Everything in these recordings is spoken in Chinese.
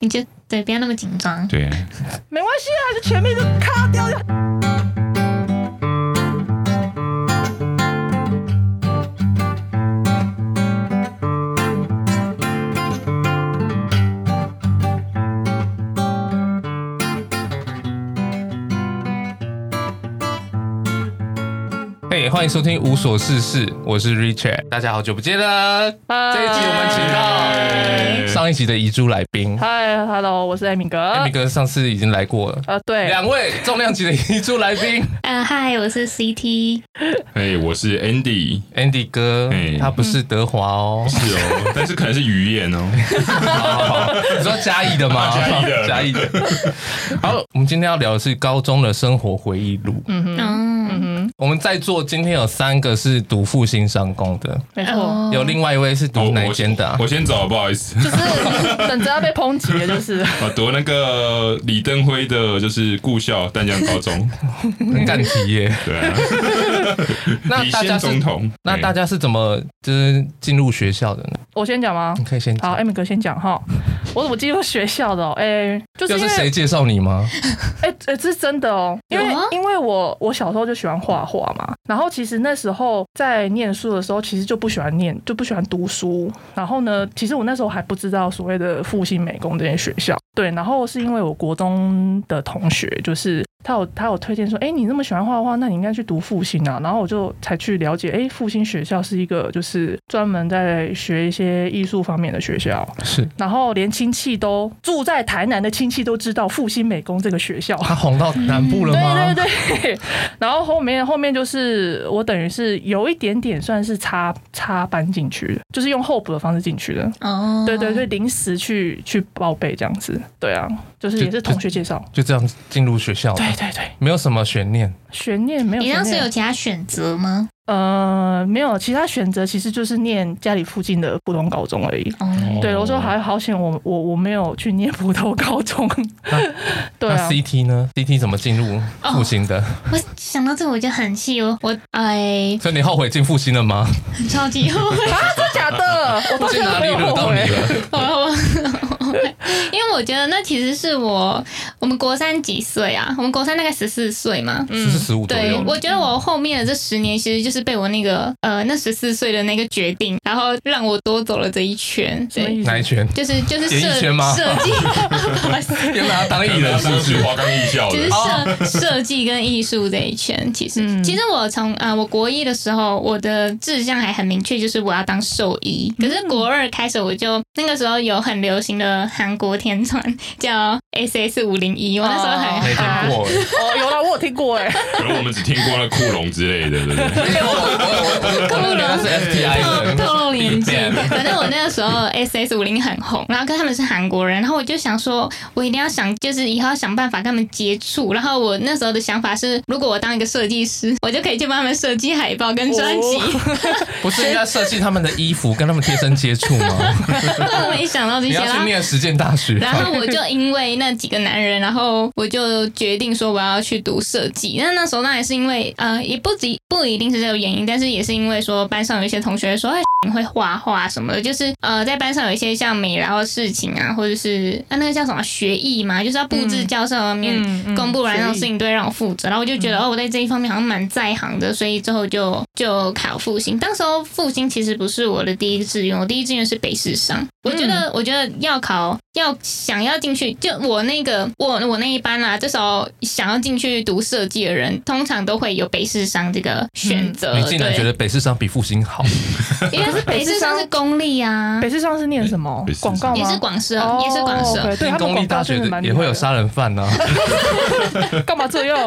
你就对，不要那么紧张。对，没关系啊，就前面就卡掉掉。嘿，欢迎收听无所事事，我是 Richard，大家好久不见了。这一集我们请到上一集的遗珠来宾。Hi，Hello，我是艾米哥。艾米哥上次已经来过了。啊，对，两位重量级的遗珠来宾。嗯，Hi，我是 CT。嘿，我是 Andy，Andy 哥，他不是德华哦，是哦，但是可能是鱼眼哦。你说嘉义的吗？嘉义的，嘉义的。好，我们今天要聊的是高中的生活回忆录。嗯哼，嗯哼，我们在座。今天有三个是读复兴商工的，没错，有另外一位是读哪间的？我先走，不好意思，就是等着要被抨击的，就是啊，读那个李登辉的，就是顾校淡江高中，很干题耶，对啊。那大家是那大家是怎么就是进入学校的呢？我先讲吗？你可以先好，艾米哥先讲哈。我怎么进入学校的？哎，就是谁介绍你吗？哎哎，这是真的哦，因为因为我我小时候就喜欢画画画嘛。然后其实那时候在念书的时候，其实就不喜欢念，就不喜欢读书。然后呢，其实我那时候还不知道所谓的复兴美工这间学校。对，然后是因为我国中的同学，就是他有他有推荐说，哎，你那么喜欢画画，那你应该去读复兴啊。然后我就才去了解，哎，复兴学校是一个就是专门在学一些艺术方面的学校。是。然后连亲戚都住在台南的亲戚都知道复兴美工这个学校。他红到南部了 对对对。然后后面后面就是我等于是有一点点算是插插班进去的，就是用候补的方式进去的。哦。对对对，临时去去报备这样子。对啊，就是也是同学介绍，就这样进入学校。对对对，没有什么悬念，悬念没有。你当时有其他选择吗？呃，没有其他选择，其实就是念家里附近的普通高中而已。哦，对，我说还好险，我我我没有去念普通高中。对啊，CT 呢？CT 怎么进入复兴的？我想到这个我就很气哦，我哎，所以你后悔进复兴了吗？超级后悔啊！真的假的？我去哪里惹到你了？因为我觉得那其实是我，我们国三几岁啊？我们国三大概十四岁嘛，十四十五。对，我觉得我后面的这十年其实就是被我那个呃那十四岁的那个决定，然后让我多走了这一圈。对，哪一圈？就是就是设计圈吗？设计，要拿他当艺人是不是？华冈艺校就是设设计跟艺术这一圈。其实其实我从啊我国一的时候，我的志向还很明确，就是我要当兽医。可是国二开始，我就那个时候有很流行的韩国天团叫 S S 五零一，我那时候很没听过哦，有啦，我有听过哎，可能我们只听过那酷龙之类的，对不对？酷龙是 F T I 的，透露年纪。反正我那个时候 S S 五零很红，然后跟他们是韩国人，然后我就想说，我一定要想，就是以后要想办法跟他们接触。然后我那时候的想法是，如果我当一个设计师，我就可以去帮他们设计海报跟专辑。不是应该设计他们的衣服，跟他们贴身接触吗？我没想到这些。你要去念实践大学。然后我就因为那几个男人，然后我就决定说我要去读设计。那那时候当然是因为呃，也不止不一定是这个原因，但是也是因为说班上有一些同学说，哎，你会画画什么的，就是呃，在班上有一些像美劳的事情啊，或者是啊那个叫什么学艺嘛，就是要布置教室里面公布完那种事情都会让我负责。然后我就觉得哦，我在这一方面好像蛮在行的，所以之后就就考复兴。当时候复兴其实不是我的第一志愿，我第一志愿是北师商。我觉得我觉得要考 now 要。想要进去，就我那个我我那一班啦、啊，这时候想要进去读设计的人，通常都会有北市商这个选择。嗯、你竟然觉得北市商比复兴好？因为是北市商是公立啊。北市商是念什么？广告吗？也是广设，哦、也是广设。Okay, 对，公立大学也会有杀人犯呢、啊。干嘛这样？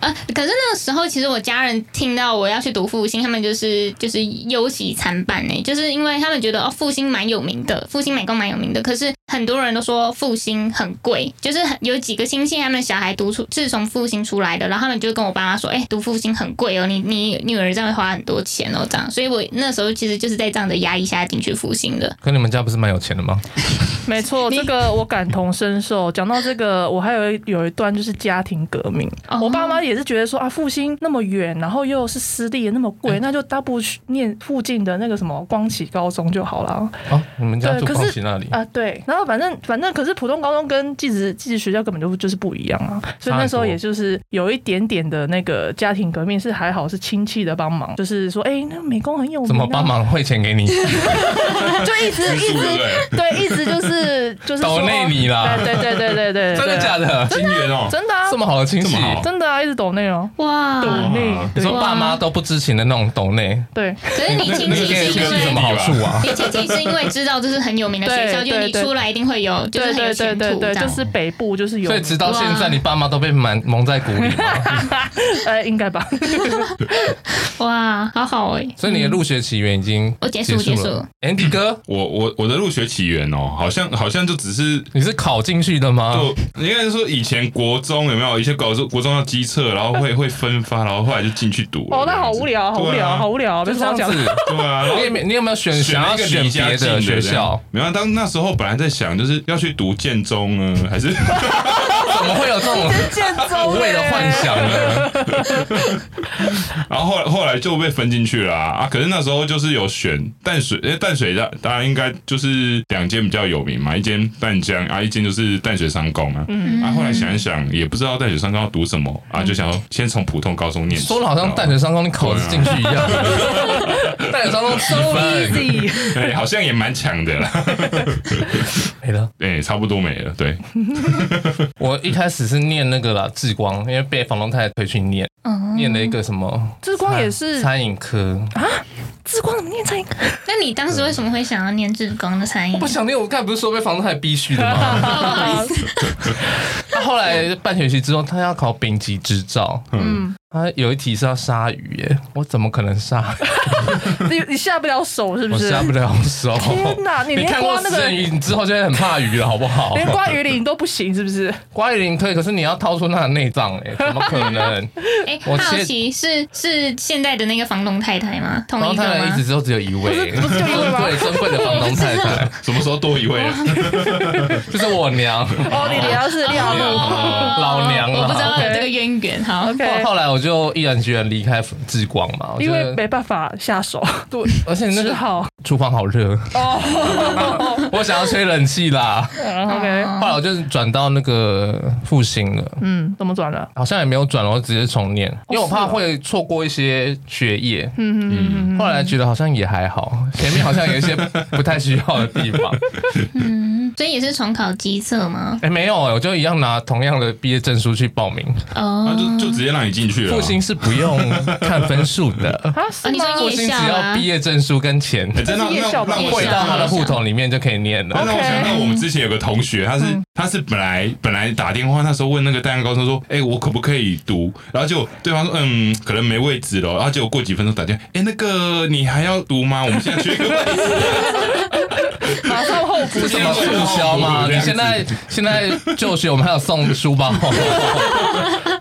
呃！可是那个时候，其实我家人听到我要去读复兴，他们就是就是忧喜参半呢，就是因为他们觉得哦，复兴蛮有名的，复兴美工蛮有名的，可是很多人都说。复兴很贵，就是有几个亲戚他们小孩读出是从复兴出来的，然后他们就跟我爸妈说：“哎、欸，读复兴很贵哦，你你女儿这样会花很多钱哦，这样。”所以，我那时候其实就是在这样的压抑下进去复兴的。可你们家不是蛮有钱的吗？没错，这个我感同身受。讲到这个，我还有一有一段就是家庭革命。Oh. 我爸妈也是觉得说啊，复兴那么远，然后又是私立的那么贵，欸、那就大不去念附近的那个什么光启高中就好了。啊，你们家住光启那里啊，对。然后反正反正，可是普通高中跟寄宿寄宿学校根本就就是不一样啊。所以那时候也就是有一点点的那个家庭革命，是还好是亲戚的帮忙，就是说，哎，那美工很有名，怎么帮忙汇钱给你？就一直 一直对，一直就是就是抖内你啦，对对对对对，真的假的？金元哦，真的啊，这么好的亲戚，真的啊，一直抖内哦，哇，抖内，你说爸妈都不知情的那种抖内，对。可是你亲戚是因为什么好处啊？你亲戚是因为知道这是很有名的学校，就你出来一定会有，就是很有前途，就是北部就是有。所以直到现在，你爸妈都被蒙蒙在鼓里吗？呃，应该吧。哇，好好哎。所以你的入学起源已经我结束结束。Andy 哥，我我我的入学起源哦，好像好像就只是你是考进去的吗？就应该是说以前国中有没有？以前搞中国中要基测，然后会会分发，然后后来就进去读。哦，那好无聊，好无聊，好无聊，就这样讲。对啊，你你有没有选想要选别的学校？没有，当那时候本来在想，就是要去读建中呢，还是怎么会有这种无谓的幻想呢？然后后来后来就被分进去了啊！可是那时候就是有选淡水，哎，淡水的当然应该就是两间比较有名嘛，一间淡江啊，一间就是淡水商工啊。嗯，啊，后来想一想，也不知道淡水商工要读什么啊，就想说先从普通高中念。说的好像淡水商工你考得进去一样。淡水商工几分？对，好像也蛮强的啦。没 了，哎，差不多没了。对，我一开始是念那个啦，志光，因为被房东太太推去念，念了一个什么？志光也是餐饮科啊。志光怎么念餐饮科？那你当时为什么会想要念志光的餐饮？我不想念，我刚才不是说被房东太太逼须的吗？他后来半学期之后，他要考丙级执照。嗯。他有一题是要杀鱼耶，我怎么可能杀？你你下不了手是不是？我下不了手。天哪，你看过那个鱼，你之后就会很怕鱼了，好不好？连刮鱼鳞都不行是不是？刮鱼鳞可以，可是你要掏出那个内脏哎，怎么可能？哎，好奇是是现在的那个房东太太吗？房东太太一直都只有一位，不是就一位 吗？对，珍贵的房东太太，什么时候多一位？就是我娘。哦，你娘是廖路老娘了，我不知道有这个渊源。好，OK。后来我就毅然决然离开志光嘛，因为没办法下手。对，而且那个厨房好热哦，我想要吹冷气啦。OK，后来我就转到那个复兴了。嗯，怎么转了？好像也没有转，我直接重念，因为我怕会错过一些学业。嗯嗯嗯。后来觉得好像也还好，前面好像有一些 不太需要的地方。嗯，所以也是重考基测吗？哎，没有哎，我就一样拿同样的毕业证书去报名。哦，就就直接让你进去了。复兴是不用看分数的。啊，你说复兴只要毕业证书跟钱，真的让让汇到他的户头里面就可以念了。那我想到我们之前有个同学，他是他是本来本来打电话那时候问那个淡江高中说，哎，我可不可以读？然后就对方说，嗯，可能没位置了。然后结果过几分钟打电话，哎，那个你还要读吗？我们现在缺一个位置，马上候补。是什么促销吗？你现在现在就学，我们还有送书包。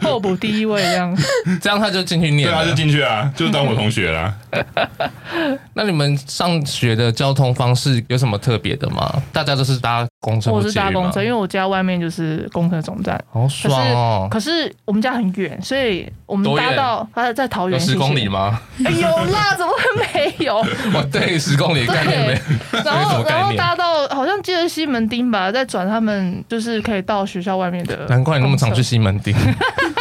候补第一位这样，这样他就进去念，对，他就进去啊，就当我同学啦。那你们上学的交通方式有什么特别的吗？大家都是搭公车，我是搭公车，因为我家外面就是公车总站，好爽哦。可是我们家很远，所以我们搭到他在桃园十公里吗？哎呦，那怎么会没有？我 对十公里概念没，然后然后搭到好像记得西门町吧，再转他们就是可以到学校外面的。难怪你那么常去西门町。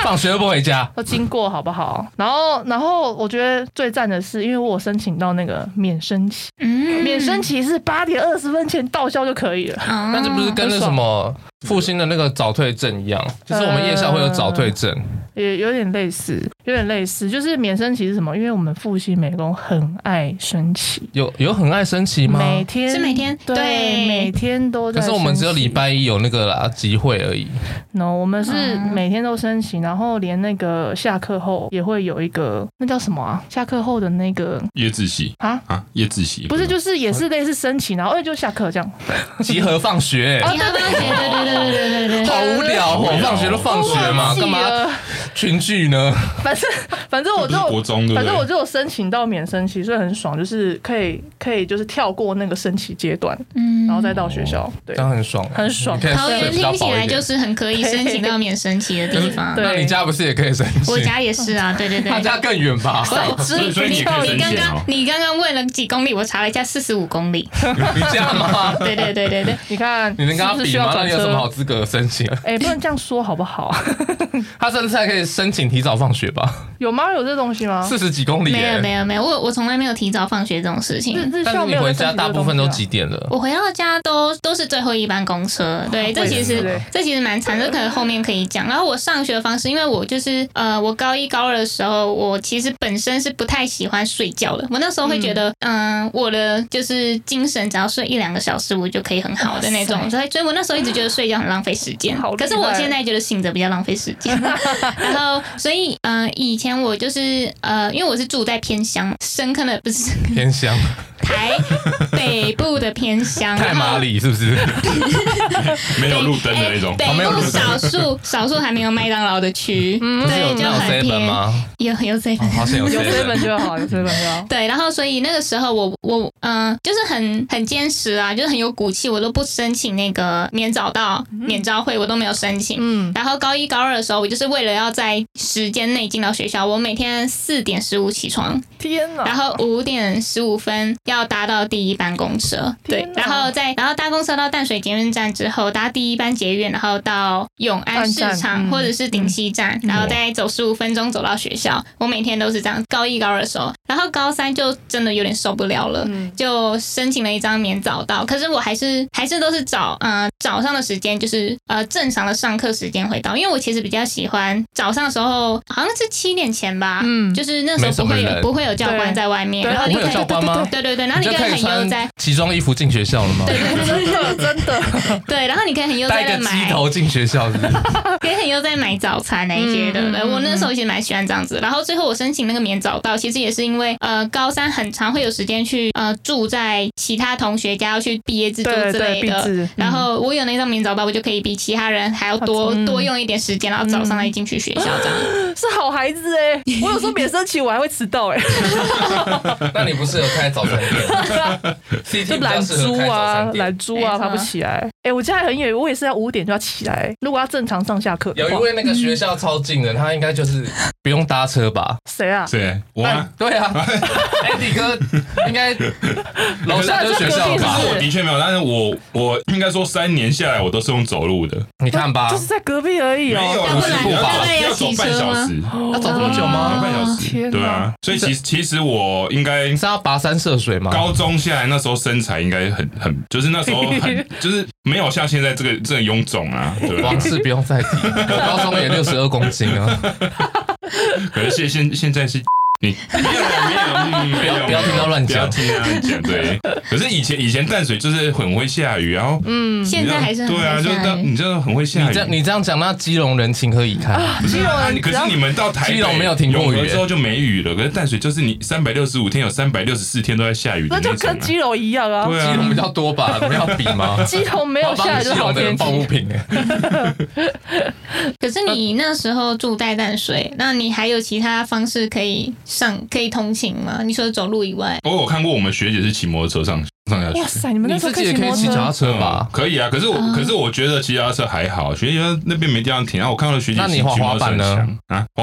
放学都不回家，都经过好不好？然后，然后我觉得最赞的是，因为我申请到那个免升旗，嗯，免升旗是八点二十分前到校就可以了。但这不是跟那什么复兴的那个早退证一样，就是我们夜校会有早退证。也有点类似，有点类似，就是免升旗是什么？因为我们复兴美工很爱升旗，有有很爱升旗吗？每天是每天，对，每天都在。可是我们只有礼拜一有那个啦集会而已。No，我们是每天都升旗，然后连那个下课后也会有一个，那叫什么啊？下课后的那个夜自习啊啊，夜自习不是，就是也是类似升旗，然后就下课这样，集合放学，集合放学，对对对对对对对，好无聊哦，放学都放学嘛，干嘛？群聚呢？反正反 反正我就国中，反正我就有申请到免升旗，所以很爽，就是可以可以就是跳过那个升旗阶段，嗯，然后再到学校，对，这样很爽，很爽。桃园听起来就是很可以申请到免升旗的地方。那你家不是也可以申请？我家也是啊，对对对。他家更远吧？所以所以你刚刚你刚刚问了几公里？我查了一下，四十五公里。你家吗？对对对对对，你看你能跟他比吗？那你有什么好资格申请？哎，不能这样说好不好？他甚至还可以申请提早放学吧？有吗？有这东西吗？四十几公里？没有没有没有，我我从来没有提早放学这种事情。但是你回家大部分都几点了？我回到家都都是最后一班公车。对，这其实这其实蛮惨，这可能后面可以讲。然后我上学的方式，因为我就是呃，我高一高二的时候，我其实本身是不太喜欢睡觉的。我那时候会觉得，嗯，我的就是精神只要睡一两个小时，我就可以很好的那种。所以，所以我那时候一直觉得睡觉很浪费时间。可是我现在觉得醒着比较浪费时间。然后，所以，嗯，以前我就是呃，因为我是住在偏乡，深坑的不是偏乡，台北部的偏乡，太麻里是不是？没有路灯的那种，北部少数少数还没有麦当劳的区，对，就很偏。有有 seven，好像有 seven 就好，有 seven 就好。对，然后所以那个时候我我嗯，就是很很坚持啊，就是很有骨气，我都不申请那个免早到、免招会，我都没有申请。嗯，然后高一高二的时候，我就是为了要在时间内进到学校，我每天四点十五起床，天哪，然后五点十五分要搭到第一班公车，对，然后再然后搭公车到淡水捷运站之后，搭第一班捷运，然后到永安市场或者是顶溪站，然后再走十五分钟走到学校。我每天都是这样，高一高二的时候，然后高三就真的有点受不了了，就申请了一张免早到。可是我还是还是都是早呃早上的时间，就是呃正常的上课时间会到，因为我其实比较喜欢早上的时候，好像是七点前吧，嗯，就是那时候不会有不会有教官在外面，然后你可以教官吗？对对对，然后你可以很悠哉奇装衣服进学校了吗？对对对，真的真的，对，然后你可以很悠哉的买鸡头进学校，可以很悠哉买早餐那些的，对，我那时候其实蛮喜欢这样子，然后最后我申请那个免早到，其实也是因为呃高三很长会有时间去呃住在其他同学家要去毕业制作之类的，然后我有那张免早到，我就可以比其他人还要多多用一点时间，然后早上来进去学校这样。是好孩子哎，我有时候免升旗我还会迟到哎。那你不是有开早餐 店，就懒猪啊懒猪啊爬不起来。哎，我家还很远，我也是要五点就要起来，如果要正常上下课。有一位那个学校超近的，他应该就是不用搭车吧？谁啊？谁？我啊？对啊。哎，李哥应该楼下就是学校吧？我的确没有，但是我我应该说三年下来我都是用走路的。你看吧，就是在隔壁而已哦。没有，不是步吧？要走半小时。要走这么久吗？半小时。对啊，所以其实其实我应该是要跋山涉水吗？高中下来那时候身材应该很很，就是那时候很 就是没有像现在这个这个臃肿啊。对往事不用再提，高中也六十二公斤啊。可是现现现在是。你没有没有，不要不要听他乱讲，不要听他乱讲。对，可是以前以前淡水就是很会下雨，然后嗯，现在还是。对啊，就当你真的很会下雨。你这你这样讲，那基隆人情何以堪？基隆啊，可是你们到台北，基隆没有停过雨之后就没雨了。可是淡水就是你三百六十五天有三百六十四天都在下雨，那就跟基隆一样啊。对啊，基隆比较多吧？不要比吗？基隆没有下雨就好天气。可是你那时候住在淡水，那你还有其他方式可以上可以通勤吗？你说走路以外，我看过我们学姐是骑摩托车上上下去。哇塞，你们那时候自己也可以骑脚踏车吧？可以啊，可是我可是我觉得骑脚踏车还好，学姐那边没地方停。然后我看到学姐那你滑滑板呢？啊，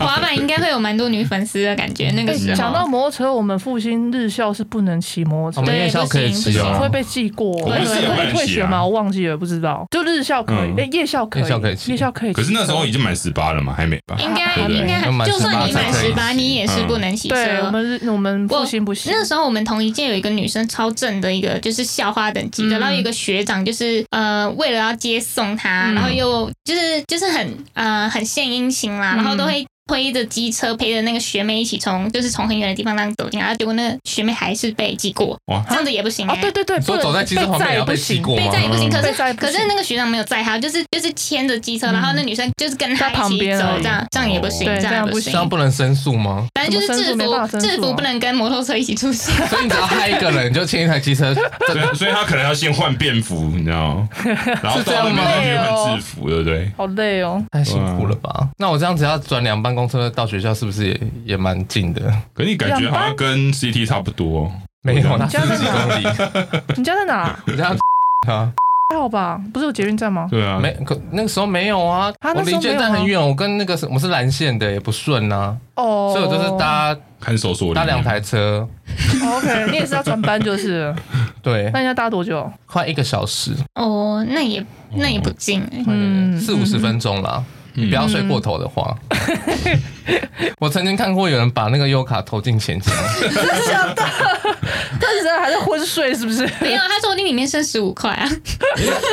滑板应该会有蛮多女粉丝的感觉。那个时候讲到摩托车，我们复兴日校是不能骑摩托车，我们夜校可以骑哦，会被记过。会退学吗？我忘记了，不知道。就日校可以，哎，夜校可以，夜校可以，夜校可以。可是那时候已经满十八了嘛？还没吧？应该应该，就算你满十八，你也是不能骑车。对，我们我们复兴不行。那时候我们同一届有一个女生超正的一个，就是校花等级的，然后有一个学长就是呃，为了要接送他，然后又就是就是很呃很献殷勤啦，然后都会。推着机车陪着那个学妹一起从，就是从很远的地方那样走进来，结果那个学妹还是被记过，哇，这样子也不行。哦，对对对，所以走在机车旁边也被记过，被载也不行。可是可是那个学长没有载他，就是就是牵着机车，然后那女生就是跟他一起走，这样这样也不行，这样不行。这样不能申诉吗？反正就是制服制服不能跟摩托车一起出现。所以你只要害一个人，就牵一台机车。所以所以他可能要先换便服，你知道吗？然后到那边去换制服，对不对？好累哦，太辛苦了吧？那我这样子要转两班公车到学校是不是也也蛮近的？可你感觉好像跟 CT 差不多。没有，你家在几公里。你家在哪？我家 啊？还好吧，不是有捷运站吗？对啊，没，可那个时候没有啊。我离捷运站很远，我跟那个我是蓝线的，也不顺啊。哦，所以我就是搭看守所，搭两台车。OK，你也是要转班就是。对。那你要搭多久？快一个小时。哦，那也那也不近，嗯，四五十分钟啦。你不要睡过头的话。我曾经看过有人把那个优卡投进钱箱，真的？他现在还在昏睡是不是？没有，他说你里面剩十五块啊，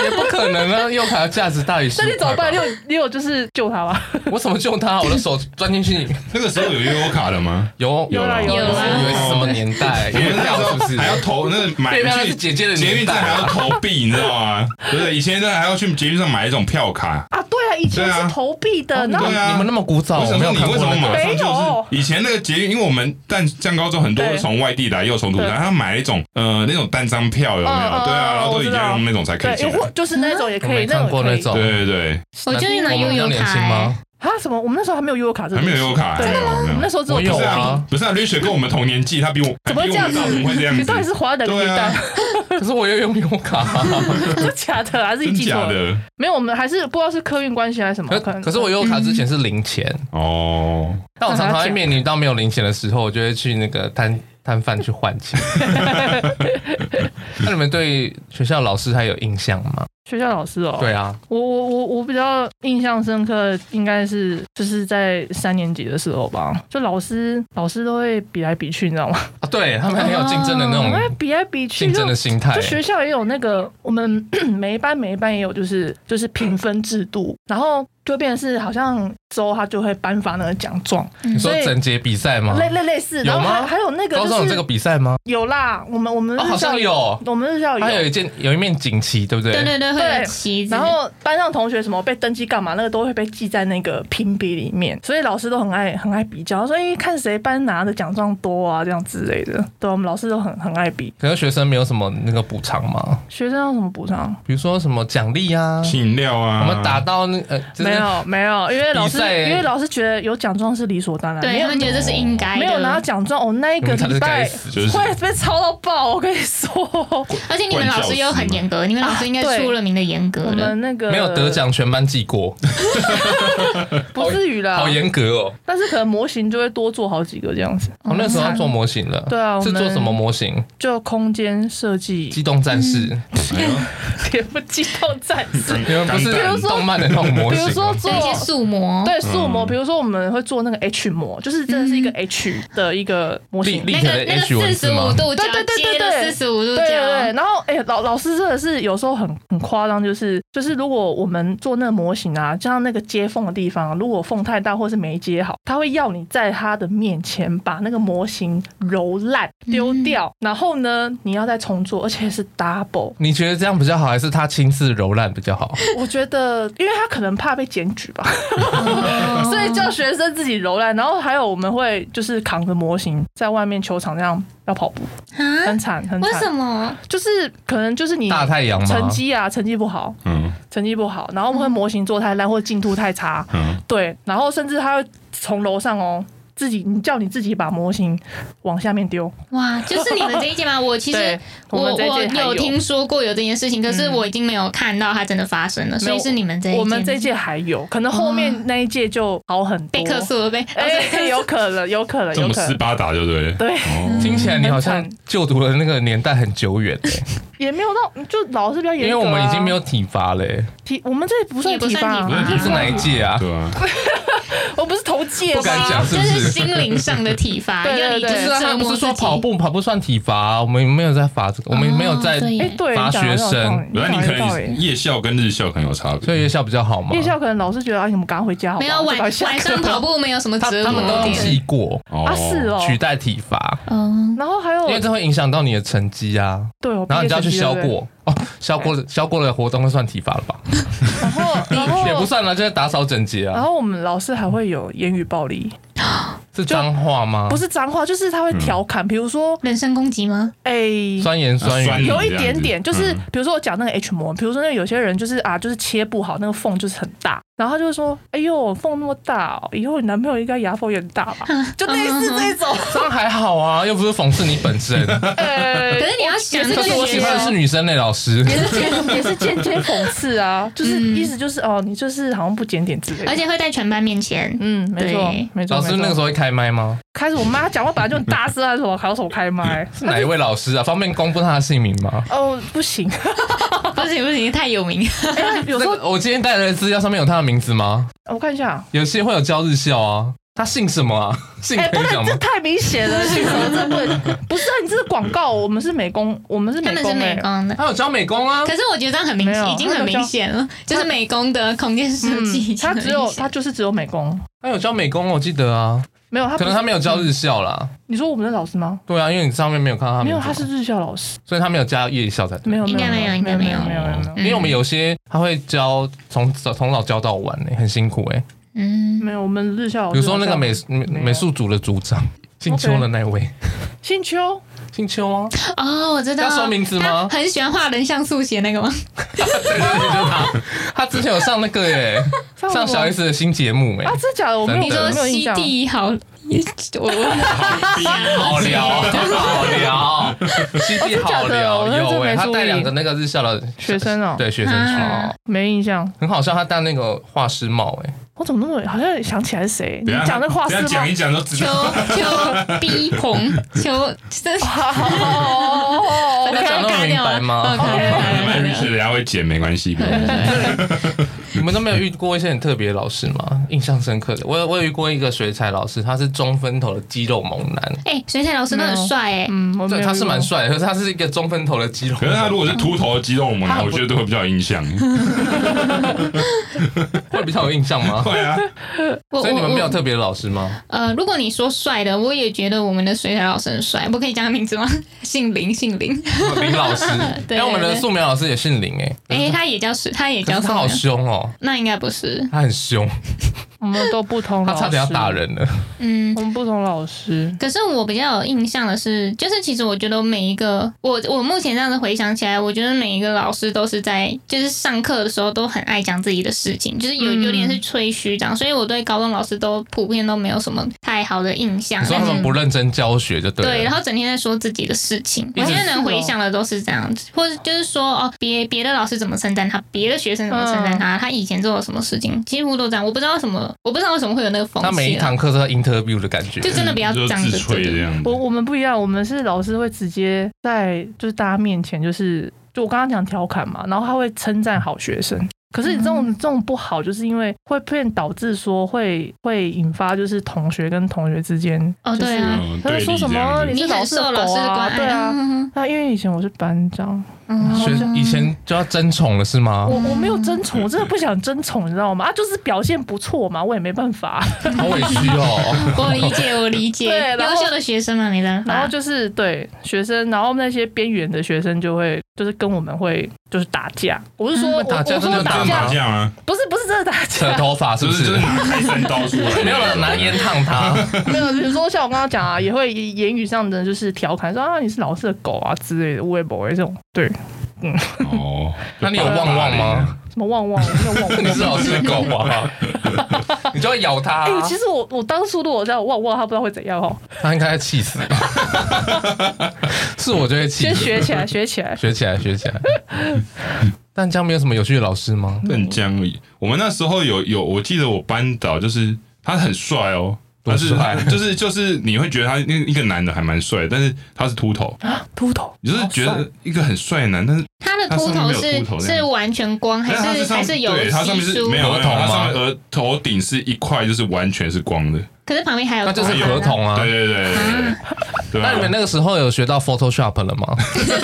也不可能啊！优卡的价值大于十五块。那你怎么办？你有你有就是救他吗？我怎么救他？我的手钻进去。那个时候有优卡了吗？有有啦有啦。以为是什么年代？月票是不是？还要投那个买去姐姐的捷运站还要投币，你知道吗？对不对？以前都还要去捷运上买一种票卡啊。对啊，以前是投币的。对啊，你们那么古早，我想说你为什么马上就是？以前那个捷运，因为我们但降高中很多是从外地来，又从土山，他买了一种呃那种单张票，有没有？对啊，然后都一定要用那种才可以进。就是那种也可以，看过那种。对对对。我建议拿悠游卡吗？啊什么？我们那时候还没有悠游卡，还没有悠游卡。真的吗？我们那时候只有啊。不是啊，绿雪跟我们同年纪，他比我怎么这样子？怎么会这样子？你 到底是华人年代？可是我也用悠游卡，是假的还是你记错了？没有，我们还是不知道是客运关系还是什么。可可是我悠游卡之前是零钱哦，但我常常会面临到没有零钱的时候，我就会去那个摊摊贩去换钱。那你们对学校老师还有印象吗？学校老师哦，对啊，我我我我比较印象深刻，应该是就是在三年级的时候吧，就老师老师都会比来比去，你知道吗？啊，对他们很有竞争的那种，比来比去，竞争的心态。就学校也有那个，我们 每一班每一班也有，就是就是评分制度，然后。就变成是好像周他就会颁发那个奖状，你说整节比赛吗？类类类似，然后还还有那个，高中有这个比赛吗？有啦，我们我们好像有，我们日校有，还有一件有一面锦旗，对不对？对对对，会有旗子。然后班上同学什么被登记干嘛，那个都会被记在那个评比里面，所以老师都很爱很爱比较，所以看谁班拿的奖状多啊，这样之类的。对，我们老师都很很爱比。可是学生没有什么那个补偿吗？学生要什么补偿？比如说什么奖励啊，饮料啊，我们打到那呃，没有 没有。因为老师，因为老师觉得有奖状是理所当然，对，他们觉得这是应该的。没有拿到奖状，哦，那一个礼拜会被抄到爆。我跟你说，而且你们老师又很严格，你们老师应该出了名的严格我们。那个没有得奖，全班记过，不至于啦，好严格哦。但是可能模型就会多做好几个这样子。我那时候要做模型了，对啊，是做什么模型？就空间设计，机动战士，也不机动战士，你们不是动漫的那种模型，比如说做一些塑模，对塑模，比如说我们会做那个 H 模，就是真的是一个 H 的一个模型，那个那个四十五度，对对对对对，四十五度，对对对。然后哎，老老师真的是有时候很很夸张，就是就是如果我们做那个模型啊，像那个接缝的地方，如果缝太大或是没接好，他会要你在他的面前把那个模型揉烂丢掉，然后呢你要再重做，而且是 double。你觉得这样比较好，还是他亲自揉烂比较好？我觉得，因为他可能怕被检举吧。所以叫学生自己揉烂，然后还有我们会就是扛着模型在外面球场这样要跑步，很惨很惨。为什么？就是可能就是你大太阳，成绩啊成绩不好，嗯，成绩不好，然后我们会模型做太烂或者进度太差，嗯，对，然后甚至他会从楼上哦。自己，你叫你自己把模型往下面丢。哇，就是你们这一届吗？我其实 我我有听说过有这件事情，可是我已经没有看到它真的发生了。所以是你们这一届，我们这一届还有，可能后面那一届就好很多。被克诉了呗？哎，有可能，有可能，有可能。这么斯巴达，对不对？对，听起来你好像就读的那个年代很久远。也没有到，就老师比较严格。因为我们已经没有体罚嘞。体我们这不算体罚，你是哪一届啊？对啊。我不是头届，不敢讲，是不是？心灵上的体罚，因为你就是他不是说跑步跑步算体罚，我们没有在罚这个，我们没有在罚学生。原来你可能夜校跟日校可能有差别，所以夜校比较好嘛。夜校可能老师觉得啊，你们赶快回家好。没有晚晚上跑步没有什么责任，他们都记过啊，是哦，取代体罚。嗯，然后还有，因为这会影响到你的成绩啊。对，然后你就要去消过哦，消过了消过了活动就算体罚了吧？然后 也不算了，就是打扫整洁啊。然后我们老师还会有言语暴力。是脏话吗？不是脏话，就是他会调侃，比如说人身攻击吗？哎，酸言酸语，有一点点，就是比如说我讲那个 H 膜，比如说那有些人就是啊，就是切不好，那个缝就是很大，然后他就说：“哎呦，缝那么大哦，以后你男朋友应该牙缝也很大吧？”就类似这种，这样还好啊，又不是讽刺你本身。呃，可是你要想，可是我喜欢的是女生类老师，也是 间也是间接讽刺啊，就是意思就是哦，你就是好像不检点之类的，而且会在全班面前。嗯，没错，没错。老师那个时候会开麦吗？开始我妈讲话本来就很大声，还是我还要手开麦？是哪一位老师啊？方便公布他的姓名吗？哦，不行，不行不行，太有名。有时候我今天带来的资料上面有他的名字吗？我看一下，有些会有教日校啊。他姓什么啊？姓可以讲吗？这太明显了，姓什么这不不是啊？你这是广告，我们是美工，我们是美工的。他有教美工啊？可是我觉得这样很明显，已经很明显了，就是美工的空间设计。他只有他就是只有美工。他有教美工，我记得啊。没有，他可能他没有教日校啦。你说我们的老师吗？对啊，因为你上面没有看到他。没有，他是日校老师，所以他没有加夜校才对。没有，应该没有，应该没有，没有，没有。因为我们有些他会教从早从早教到晚呢，很辛苦诶。嗯，没有，我们日校。比如说那个美美美术组的组长，姓邱的那位。姓邱？姓邱啊？哦，我知道。要说名字吗？很喜欢画人像速写那个吗？对对对，就是他。他之前有上那个耶，上小 S 的新节目哎。啊，真的假的？我没有，你说西地好。我好聊，好聊，西地好聊，有哎，他带两个那个日校的学生哦，对学生去，没印象，很好笑，他戴那个画师帽，哎，我怎么那么好像想起来是谁？你讲那画师帽，讲一讲都知道。邱邱逼红，邱真是。哦讲那么明白吗？没事，等下会剪，没关系。你们都没有遇过一些很特别的老师吗？印象深刻的，我有我有遇过一个水彩老师，他是中分头的肌肉猛男。哎，水彩老师都很帅哎，嗯，对，他是蛮帅的，可是他是一个中分头的肌肉。可是他如果是秃头的肌肉猛男，我觉得都会比较有印象。会比较有印象吗？会啊。所以你们没有特别的老师吗？呃，如果你说帅的，我也觉得我们的水彩老师很帅。我可以讲他名字吗？姓林，姓林。林老师。对。哎，我们的素描老师也姓林哎。哎，他也叫水，他也叫。他好凶哦。那应该不是，他很凶。我们都不同，他差点要打人了。嗯，我们不同老师。可是我比较有印象的是，就是其实我觉得每一个我我目前这样子回想起来，我觉得每一个老师都是在就是上课的时候都很爱讲自己的事情，就是有有点是吹嘘这样，所以我对高中老师都普遍都没有什么太好的印象。你说他们不认真教学就对。对，然后整天在说自己的事情。我现在能回想的都是这样子，或者就是说哦，别别的老师怎么称赞他，别的学生怎么称赞他，他以前做了什么事情，几乎都这样。我不知道为什么，我不知道为什么会有那个风。他每一堂课都要 interview 的感觉，就真的比较这样子。我我们不一样，我们是老师会直接在就是大家面前，就是就我刚刚讲调侃嘛，然后他会称赞好学生。可是你这种这种不好，就是因为会变导致说会会引发就是同学跟同学之间哦，对啊，他会说什么你是老师的狗啊？对啊，那因为以前我是班长。学以前就要争宠了是吗？我我没有争宠，我真的不想争宠，你知道吗？啊，就是表现不错嘛，我也没办法。好委屈哦。我理解，我理解。对，优秀的学生嘛，没办法。然后就是对学生，然后那些边缘的学生就会就是跟我们会就是打架。我是说打架，真的打架吗？不是不是真的打架，扯头发是不是？拿开山刀出来，没有人拿烟烫他。没有，比如说像我刚刚讲啊，也会言语上的就是调侃说啊，你是老师的狗啊之类的，微博这种对。嗯哦，那你有旺旺吗？什么旺旺？没有旺旺。你是老师的狗吗？你就会咬它。哎，其实我我当初如果这样旺旺，他不知道会怎样哦。他应该会气死。是我就会气。先学起来，学起来，学起来，学起来。淡江没有什么有趣的老师吗？淡江。我们那时候有有，我记得我班导就是他很帅哦。他是 就是就是你会觉得他那一个男的还蛮帅，但是他是秃头。啊，秃头，你就是觉得一个很帅的男，但是他的秃头是是完全光还是还是有？对，他上面是没有额头吗？上面额头顶是一块，就是完全是光的。可是旁边还有，那就是合同啊。对对对对。那你们那个时候有学到 Photoshop 了吗？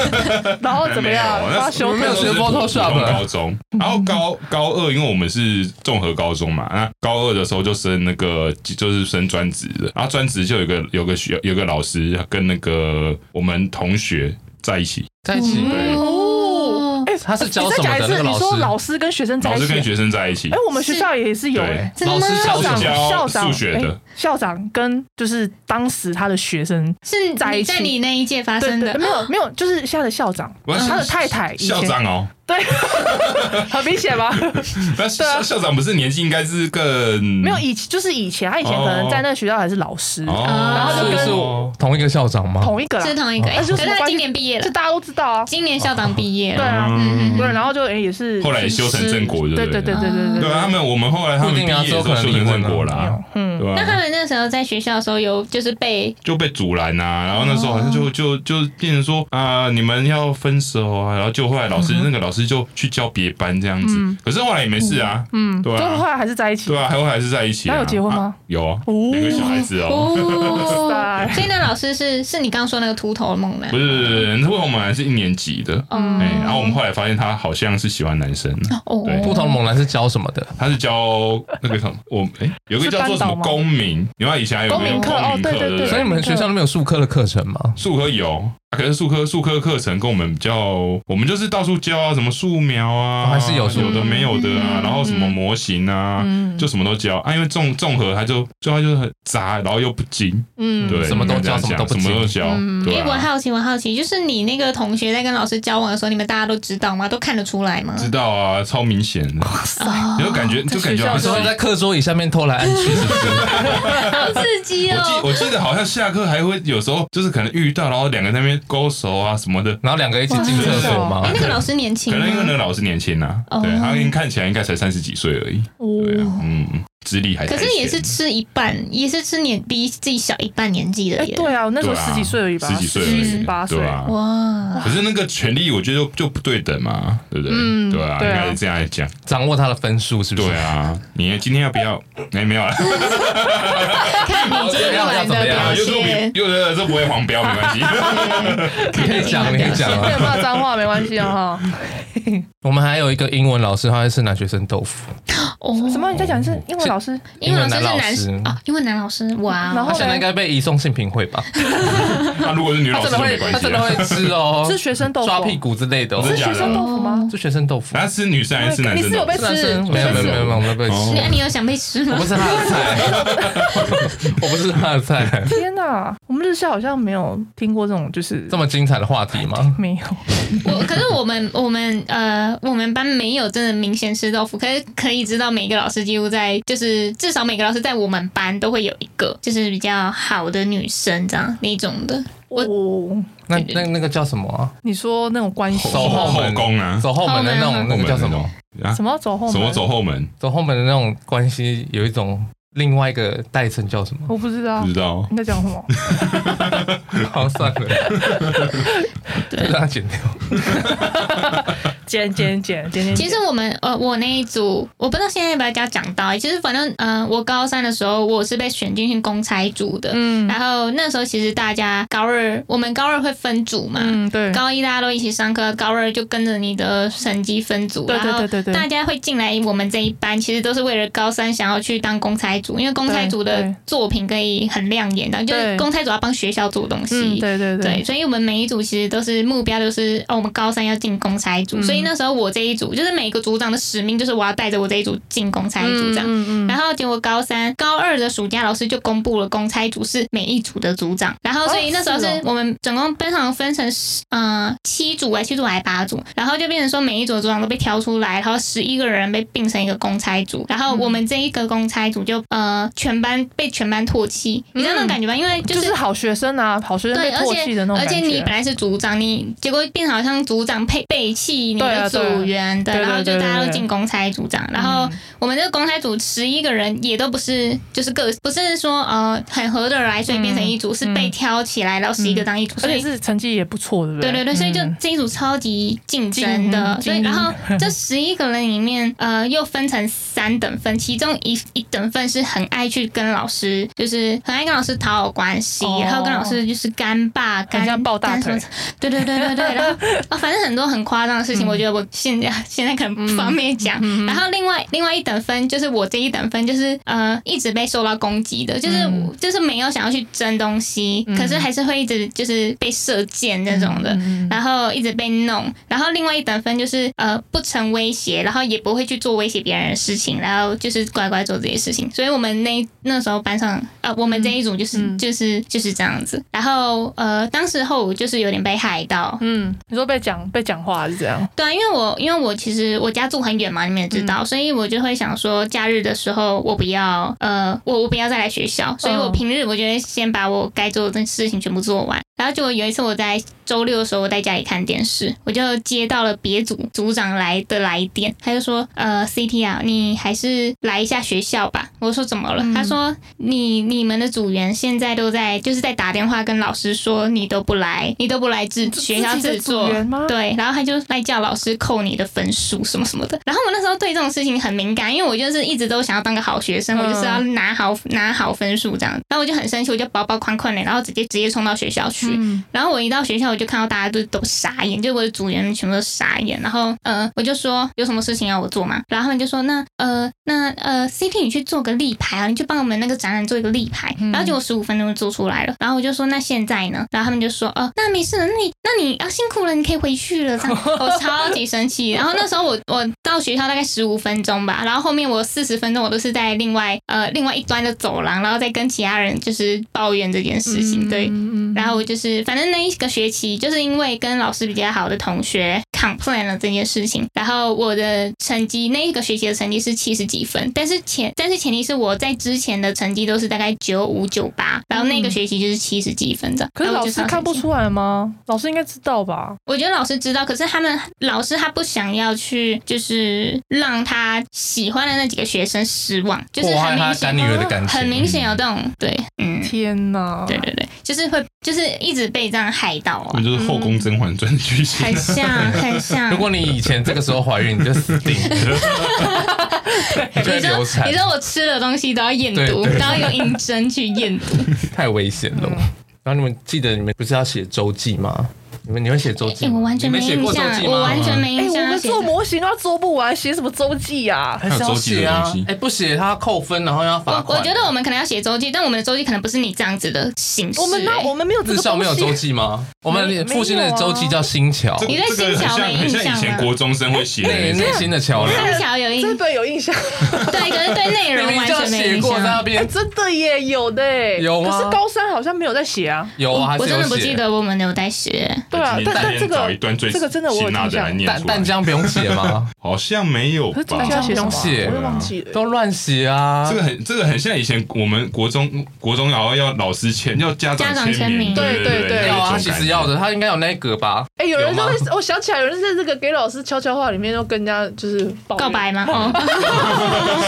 然后怎么样？那时候没有学 Photoshop。高中，然后高高二，因为我们是综合高中嘛，那高二的时候就升那个就是升专职的，然后专职就有个有个学有个老师跟那个我们同学在一起，在一起。他是教什么的？那个老师？你说老师跟学生在一起？老师跟学生在一起。哎，我们学校也是有哎，老师校长校长数学的校长跟就是当时他的学生是在一起，在你那一届发生的？没有没有，就是现在的校长，他的太太校长哦。对，很明显吧？那校校长不是年纪应该是更没有以就是以前他以前可能在那个学校还是老师，然后就跟同一个校长吗？同一个是同一个，可是他今年毕业了，这大家都知道啊。今年校长毕业了，对啊，对，然后就哎也是后来也修成正果，对对对对对对。对啊，他们我们后来他们毕业之后修成正果了，嗯，对吧？那他们那时候在学校的时候有就是被就被阻拦啊，然后那时候好像就就就变成说啊你们要分手啊，然后就后来老师那个老师就去教别班这样子，可是后来也没事啊，嗯，对啊，后来还是在一起，对啊，后来还是在一起。他有结婚吗？有啊，两个小孩子哦。所以那老师是是你刚刚说那个秃头猛男？不是不是，秃头猛男是一年级的，哎，然后我们后来发现他好像是喜欢男生。哦，秃头猛男是教什么的？他是教那个什么，我哎，有个叫做什么公民，你看以前还有没有公民课？对对对。所以你们学校都没有术科的课程吗？术科有。可是数科数科课程跟我们比较，我们就是到处教啊，什么素描啊，还是有有的没有的啊，然后什么模型啊，就什么都教啊。因为综综合，它就最后就是很杂，然后又不精，嗯，对，什么都教，什么都不精，什么都教。哎，我好奇，我好奇，就是你那个同学在跟老师交往的时候，你们大家都知道吗？都看得出来吗？知道啊，超明显的。哇塞，有感觉就感觉好像在课桌椅下面偷来暗去，是不是？好刺激哦！我记我记得好像下课还会有时候就是可能遇到，然后两个在那边勾手啊。什么的，然后两个一起进厕所吗？那个老师年轻，可能因为那个老师年轻啊，对，他看起来应该才三十几岁而已，对啊，嗯，资历还可是也是吃一半，也是吃年比自己小一半年纪的，对啊，我那时候十几岁而已吧，十几岁而已，十八岁，哇，可是那个权利我觉得就不对等嘛，对不对？嗯，对啊，应该是这样来讲，掌握他的分数是不是？对啊，你今天要不要？没没有了，看你今天玩的表现，又又这不会黄标，没关系，可以讲，可以讲啊，骂脏话没关系啊哈。我们还有一个英文老师，他是男学生豆腐。哦，什么？你在讲是英文老师？英文男老师啊，英文男老师哇！然后现在应该被移送性平会吧？他如果是女老师，没关系，他真的会吃哦，是学生豆腐，抓屁股之类的，是学生豆腐吗？是学生豆腐。他吃女生还是男生？你是有被吃？没有没有没有没有被吃。那你有想被吃吗？我不是他的菜，我不是他的菜。天哪，我们日校好像没有听过这种就是这么精彩的话题吗？没有。我可是我们我们呃我们班没有真的明显吃豆腐，可是可以知道每个老师几乎在就是至少每个老师在我们班都会有一个就是比较好的女生这样那种的。我那那那个叫什么啊？你说那种关系走后门宫啊，走后门的那种那个叫什么？什么走后门？什么走后门？走后门的那种关系有一种。另外一个代称叫什么？我不知道，不知道。你在讲什么？好，算了，对，让它剪掉。剪剪剪剪剪。其实我们呃，我那一组，我不知道现在要不要讲到。其实反正呃，我高三的时候，我是被选进去公差组的。嗯。然后那时候其实大家高二，我们高二会分组嘛。嗯，对。高一大家都一起上课，高二就跟着你的成绩分组。对对对对对。大家会进来我们这一班，其实都是为了高三想要去当公差组。因为公差组的作品可以很亮眼的，就是公差组要帮学校做东西，对对对，所以我们每一组其实都是目标，就是哦，我们高三要进公差组，所以那时候我这一组就是每个组长的使命就是我要带着我这一组进公差组这样，然后结果高三高二的暑假老师就公布了公差组是每一组的组长，然后所以那时候是我们总共班上分成嗯七组哎七组还是八组，然后就变成说每一组的组长都被挑出来，然后十一个人被并成一个公差组，然后我们这一个公差组就。呃，全班被全班唾弃，你知道那种感觉吗？因为就是好学生啊，好学生被唾弃的那种感觉。而且你本来是组长，你结果变成好像组长配背弃你的组员，对，然后就大家都进公差组长。然后我们这个公差组十一个人也都不是，就是个不是说呃很合得来，所以变成一组，是被挑起来，然后十一个当一组，所以是成绩也不错，对不对？对对对，所以就这一组超级竞争的，所以然后这十一个人里面，呃，又分成三等份，其中一一等份是。很爱去跟老师，就是很爱跟老师讨好关系，哦、然后跟老师就是干爸干抱大腿，对对对对对，然后啊，反正很多很夸张的事情，嗯、我觉得我现在现在可能不方便讲。嗯、然后另外另外一等分就是我这一等分，就是呃一直被受到攻击的，就是、嗯、就是没有想要去争东西，嗯、可是还是会一直就是被射箭那种的，嗯、然后一直被弄。然后另外一等分就是呃不成威胁，然后也不会去做威胁别人的事情，然后就是乖乖做这些事情，所以。我们那那时候班上，呃，我们这一组就是、嗯、就是就是这样子。然后呃，当时候就是有点被害到。嗯，你说被讲被讲话是这样？对因为我因为我其实我家住很远嘛，你们也知道，嗯、所以我就会想说，假日的时候我不要呃，我我不要再来学校，所以我平日我就会先把我该做的事情全部做完。然后就有一次我在周六的时候，我在家里看电视，我就接到了别组组长来的来电，他就说：“呃，CT 啊，你还是来一下学校吧。”我说：“怎么了？”嗯、他说：“你你们的组员现在都在就是在打电话跟老师说你都不来，你都不来自学校自作对，然后他就来叫老师扣你的分数什么什么的。然后我那时候对这种事情很敏感，因为我就是一直都想要当个好学生，我就是要拿好拿好分数这样。然后我就很生气，我就包包框框的，然后直接直接冲到学校去。嗯、然后我一到学校，我就看到大家都都傻眼，就我的组员全部都傻眼。然后呃，我就说有什么事情要我做吗？然后他们就说那呃那呃 CT 你去做个立牌啊，你去帮我们那个展览做一个立牌。然后结果十五分钟就做出来了。然后我就说那现在呢？然后他们就说哦、呃，那没事了，那你那你要、啊、辛苦了，你可以回去了。这样 我超级生气。然后那时候我我到学校大概十五分钟吧，然后后面我四十分钟我都是在另外呃另外一端的走廊，然后再跟其他人就是抱怨这件事情。对，然后我就是反正。那一个学期，就是因为跟老师比较好的同学 complain 了这件事情，然后我的成绩那一个学期的成绩是七十几分，但是前但是前提是我在之前的成绩都是大概九五九八，然后那个学期就是七十几分的。可是老师看不出来吗？老师应该知道吧？我觉得老师知道，可是他们老师他不想要去，就是让他喜欢的那几个学生失望，就是很明显，很明显有这种对，嗯，天哪，对对对，就是会就是一直被这样。害到啊！那就是后宫《甄嬛传》的剧情，很像，很像。如果你以前这个时候怀孕，你就死定了。你说，你说我吃的东西都要验毒，都要用银针去验毒，太危险了。然后你们记得，你们不是要写周记吗？你们你会写周记？我完全没印象，我完全没印象。我们做模型都要做不完，写什么周记呀？还有周记的东西。哎，不写他要扣分，然后要罚款。我觉得我们可能要写周记，但我们的周记可能不是你这样子的形式。我们那我们没有日校没有周记吗？我们复兴的周记叫新桥。你对新桥没印象？像以前国中生会写内内心的桥梁。新桥有印象，对有印象。对，可是对内容完全没印象。那边真的耶，有的。有吗？可是高三好像没有在写啊。有啊，我真的不记得我们有在写。对啊，但但这个。找一段最辛辣的来念出来。淡江不用写吗？好像没有吧？淡江不用写，我忘记了，都乱写啊。这个很，这个很像以前我们国中国中，然后要老师签，要家长签名。对对对，要啊，其实要的，他应该有那个吧？哎，有人说，我想起来，有人在这个给老师悄悄话里面，都跟人家就是告白吗？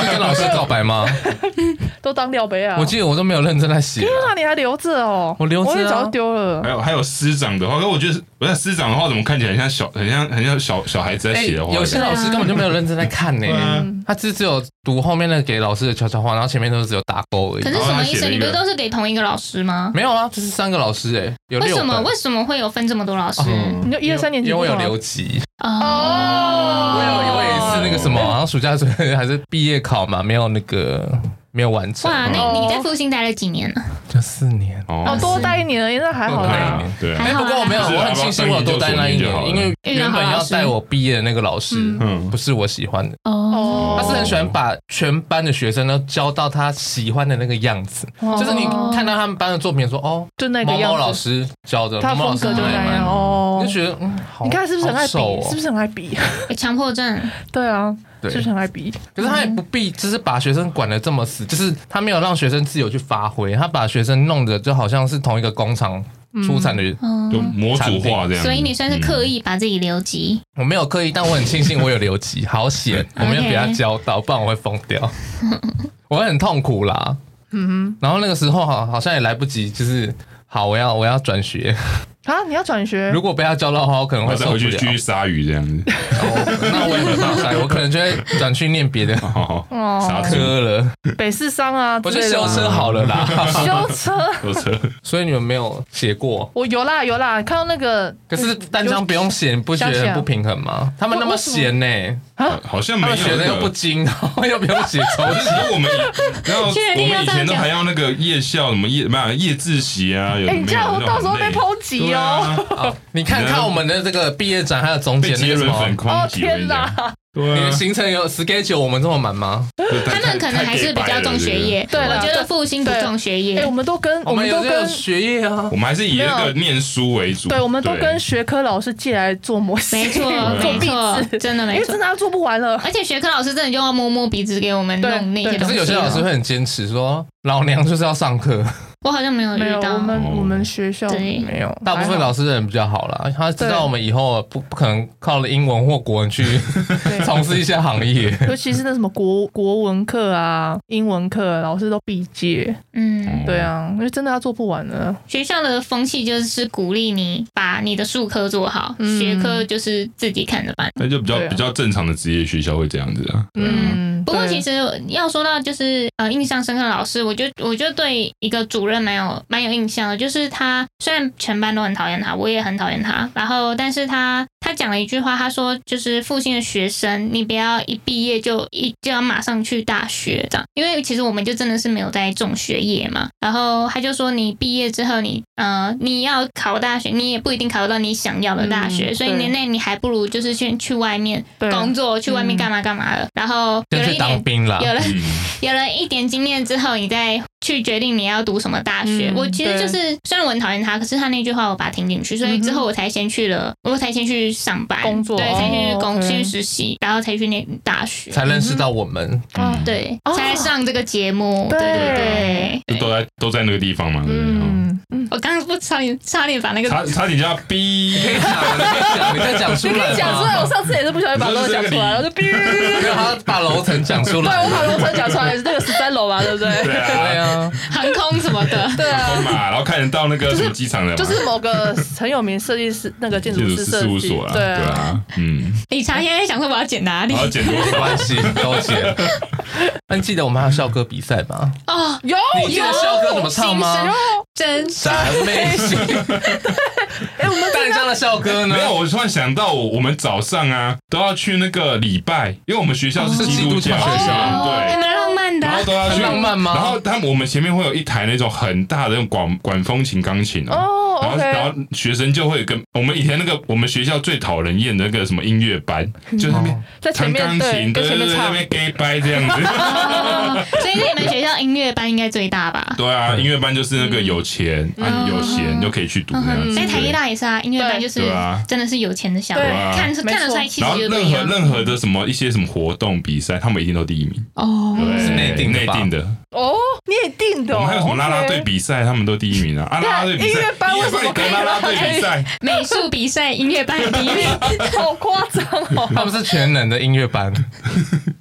是跟老师告白吗？都当料杯啊！我记得我都没有认真在写。天啊，你还留着哦？我留着，我早就丢了。还有还有师长的话，可我觉得不是师长的话，怎么看起来很像小，很像很像小小孩子在写的话？有些老师根本就没有认真在看呢，他只只有读后面的给老师的悄悄话，然后前面都是只有打勾而已。可是什么意思？你不是都是给同一个老师吗？没有啊，这是三个老师哎，有。为什么为什么会有分这么多老师？你就一二三年级，因为我有留级哦。是那个什么，然后暑假还是毕业考嘛，没有那个。没有完成。哇！那你在复兴待了几年了？就四年。哦，多待一年而已，那还好啦。对，哎，不过我没有，我很庆幸我有多待那一年，因为原本要带我毕业的那个老师，嗯，不是我喜欢的。哦。他是很喜欢把全班的学生都教到他喜欢的那个样子，就是你看到他们班的作品，说哦，就那个样子。某某老师教的，他风格就那样哦，就觉得嗯，你看是不是很爱比？是不是很爱比？强迫症，对啊。对，是很爱比，可是他也不必，就是把学生管得这么死，就是他没有让学生自由去发挥，他把学生弄得就好像是同一个工厂出产的，就模组化这样。所以你算是刻意把自己留级？我没有刻意，但我很庆幸我有留级，好险 我没有给他教到，不然我会疯掉，我会很痛苦啦。嗯哼，然后那个时候好好像也来不及，就是好，我要我要转学。啊！你要转学？如果被他教到的话，我可能会再回去继续鲨鱼这样子。那我也没办法鲨鱼，我可能就会转去念别的啥科了。北市商啊，我去修车好了啦。修车，修车。所以你们没有写过？我有啦，有啦。看到那个，可是单张不用写，你不觉得不平衡吗？他们那么闲呢？好像没有。写的又不精，然后又不用写周记。然后我们，然后我们以前都还要那个夜校什么夜，没有夜自习啊？有没有？这样我到时候被抨击。哦，你看看我们的这个毕业展，还有总结那个什么？哦天哪！对啊，你的行程有 schedule 我们这么满吗？他们可能还是比较重学业。对，我觉得复兴不重学业。哎，我们都跟我们都跟学业啊，我们还是以那个念书为主。对，我们都跟学科老师借来做模型，没错，没错，真的没错，真的做不完了。而且学科老师真的就要摸摸鼻子给我们弄那些东西。可是有些老师会很坚持说，老娘就是要上课。我好像没有遇到，我们我们学校没有。大部分老师人比较好啦，他知道我们以后不不可能靠了英文或国文去 从事一些行业，尤其是那什么国国文课啊、英文课，老师都必接。嗯，对啊，因为真的要做不完了。学校的风气就是鼓励你把你的术科做好，学科就是自己看着办。那就比较比较正常的职业学校会这样子啊。嗯，不过其实要说到就是呃印象深刻的老师，我我就我就对一个主任。蛮有蛮有印象的，就是他虽然全班都很讨厌他，我也很讨厌他，然后但是他他讲了一句话，他说就是复兴的学生，你不要一毕业就一就要马上去大学这样，因为其实我们就真的是没有在重学业嘛。然后他就说你毕业之后你呃你要考大学，你也不一定考得到你想要的大学，嗯、所以年内你还不如就是先去外面工作，去外面干嘛干嘛的。然后有了一点有了有了一点经验之后，你再。去决定你要读什么大学，嗯、我其实就是虽然我很讨厌他，可是他那句话我把它听进去，所以之后我才先去了，我才先去上班。工作，对，才去工，先去实习，然后才去念大学，才认识到我们，嗯，对，才上这个节目，对。对对，都在都在那个地方嘛，嗯嗯，我刚刚不差点差点把那个差差点就要逼，你可以讲，你再讲出来，你讲出来，我上次也是不小心把楼讲出来，我就逼，因为他把楼层讲出来，对，我把楼层讲出来是那个十三楼嘛，对不对？对啊，对啊。航空什么的，对啊，然后看得到那个什么机场的，就是某个很有名设计师那个建筑师事务所啊，对啊，嗯。理查现在想说我要剪哪里？要剪多少关系都剪。那你记得我们还有校歌比赛吗？哦，有，你记得校歌怎么唱吗？真闪美心。哎，我们淡江的校歌呢？没有，我突然想到，我我们早上啊都要去那个礼拜，因为我们学校是基督教学校，对。然后都要去浪漫吗？然后他们我们前面会有一台那种很大的那种管管风琴钢琴哦，然后然后学生就会跟我们以前那个我们学校最讨人厌的那个什么音乐班，就是那边弹钢琴，对对对，那边 gay 掰这样子。所以你们学校音乐班应该最大吧？对啊，音乐班就是那个有钱啊有闲就可以去读这样子。在台艺大也是啊，音乐班就是真的是有钱的小孩，看看得出来气质就不一样。然后任何任何的什么一些什么活动比赛，他们一定都第一名哦。对。内定内定的哦，你也定的。我们还有什么啦啦队比赛，他们都第一名啊！啊，啦啦队比赛，音乐班为什么可以啦啦队比赛？美术比赛，音乐班第一名，好夸张哦！他们是全能的音乐班，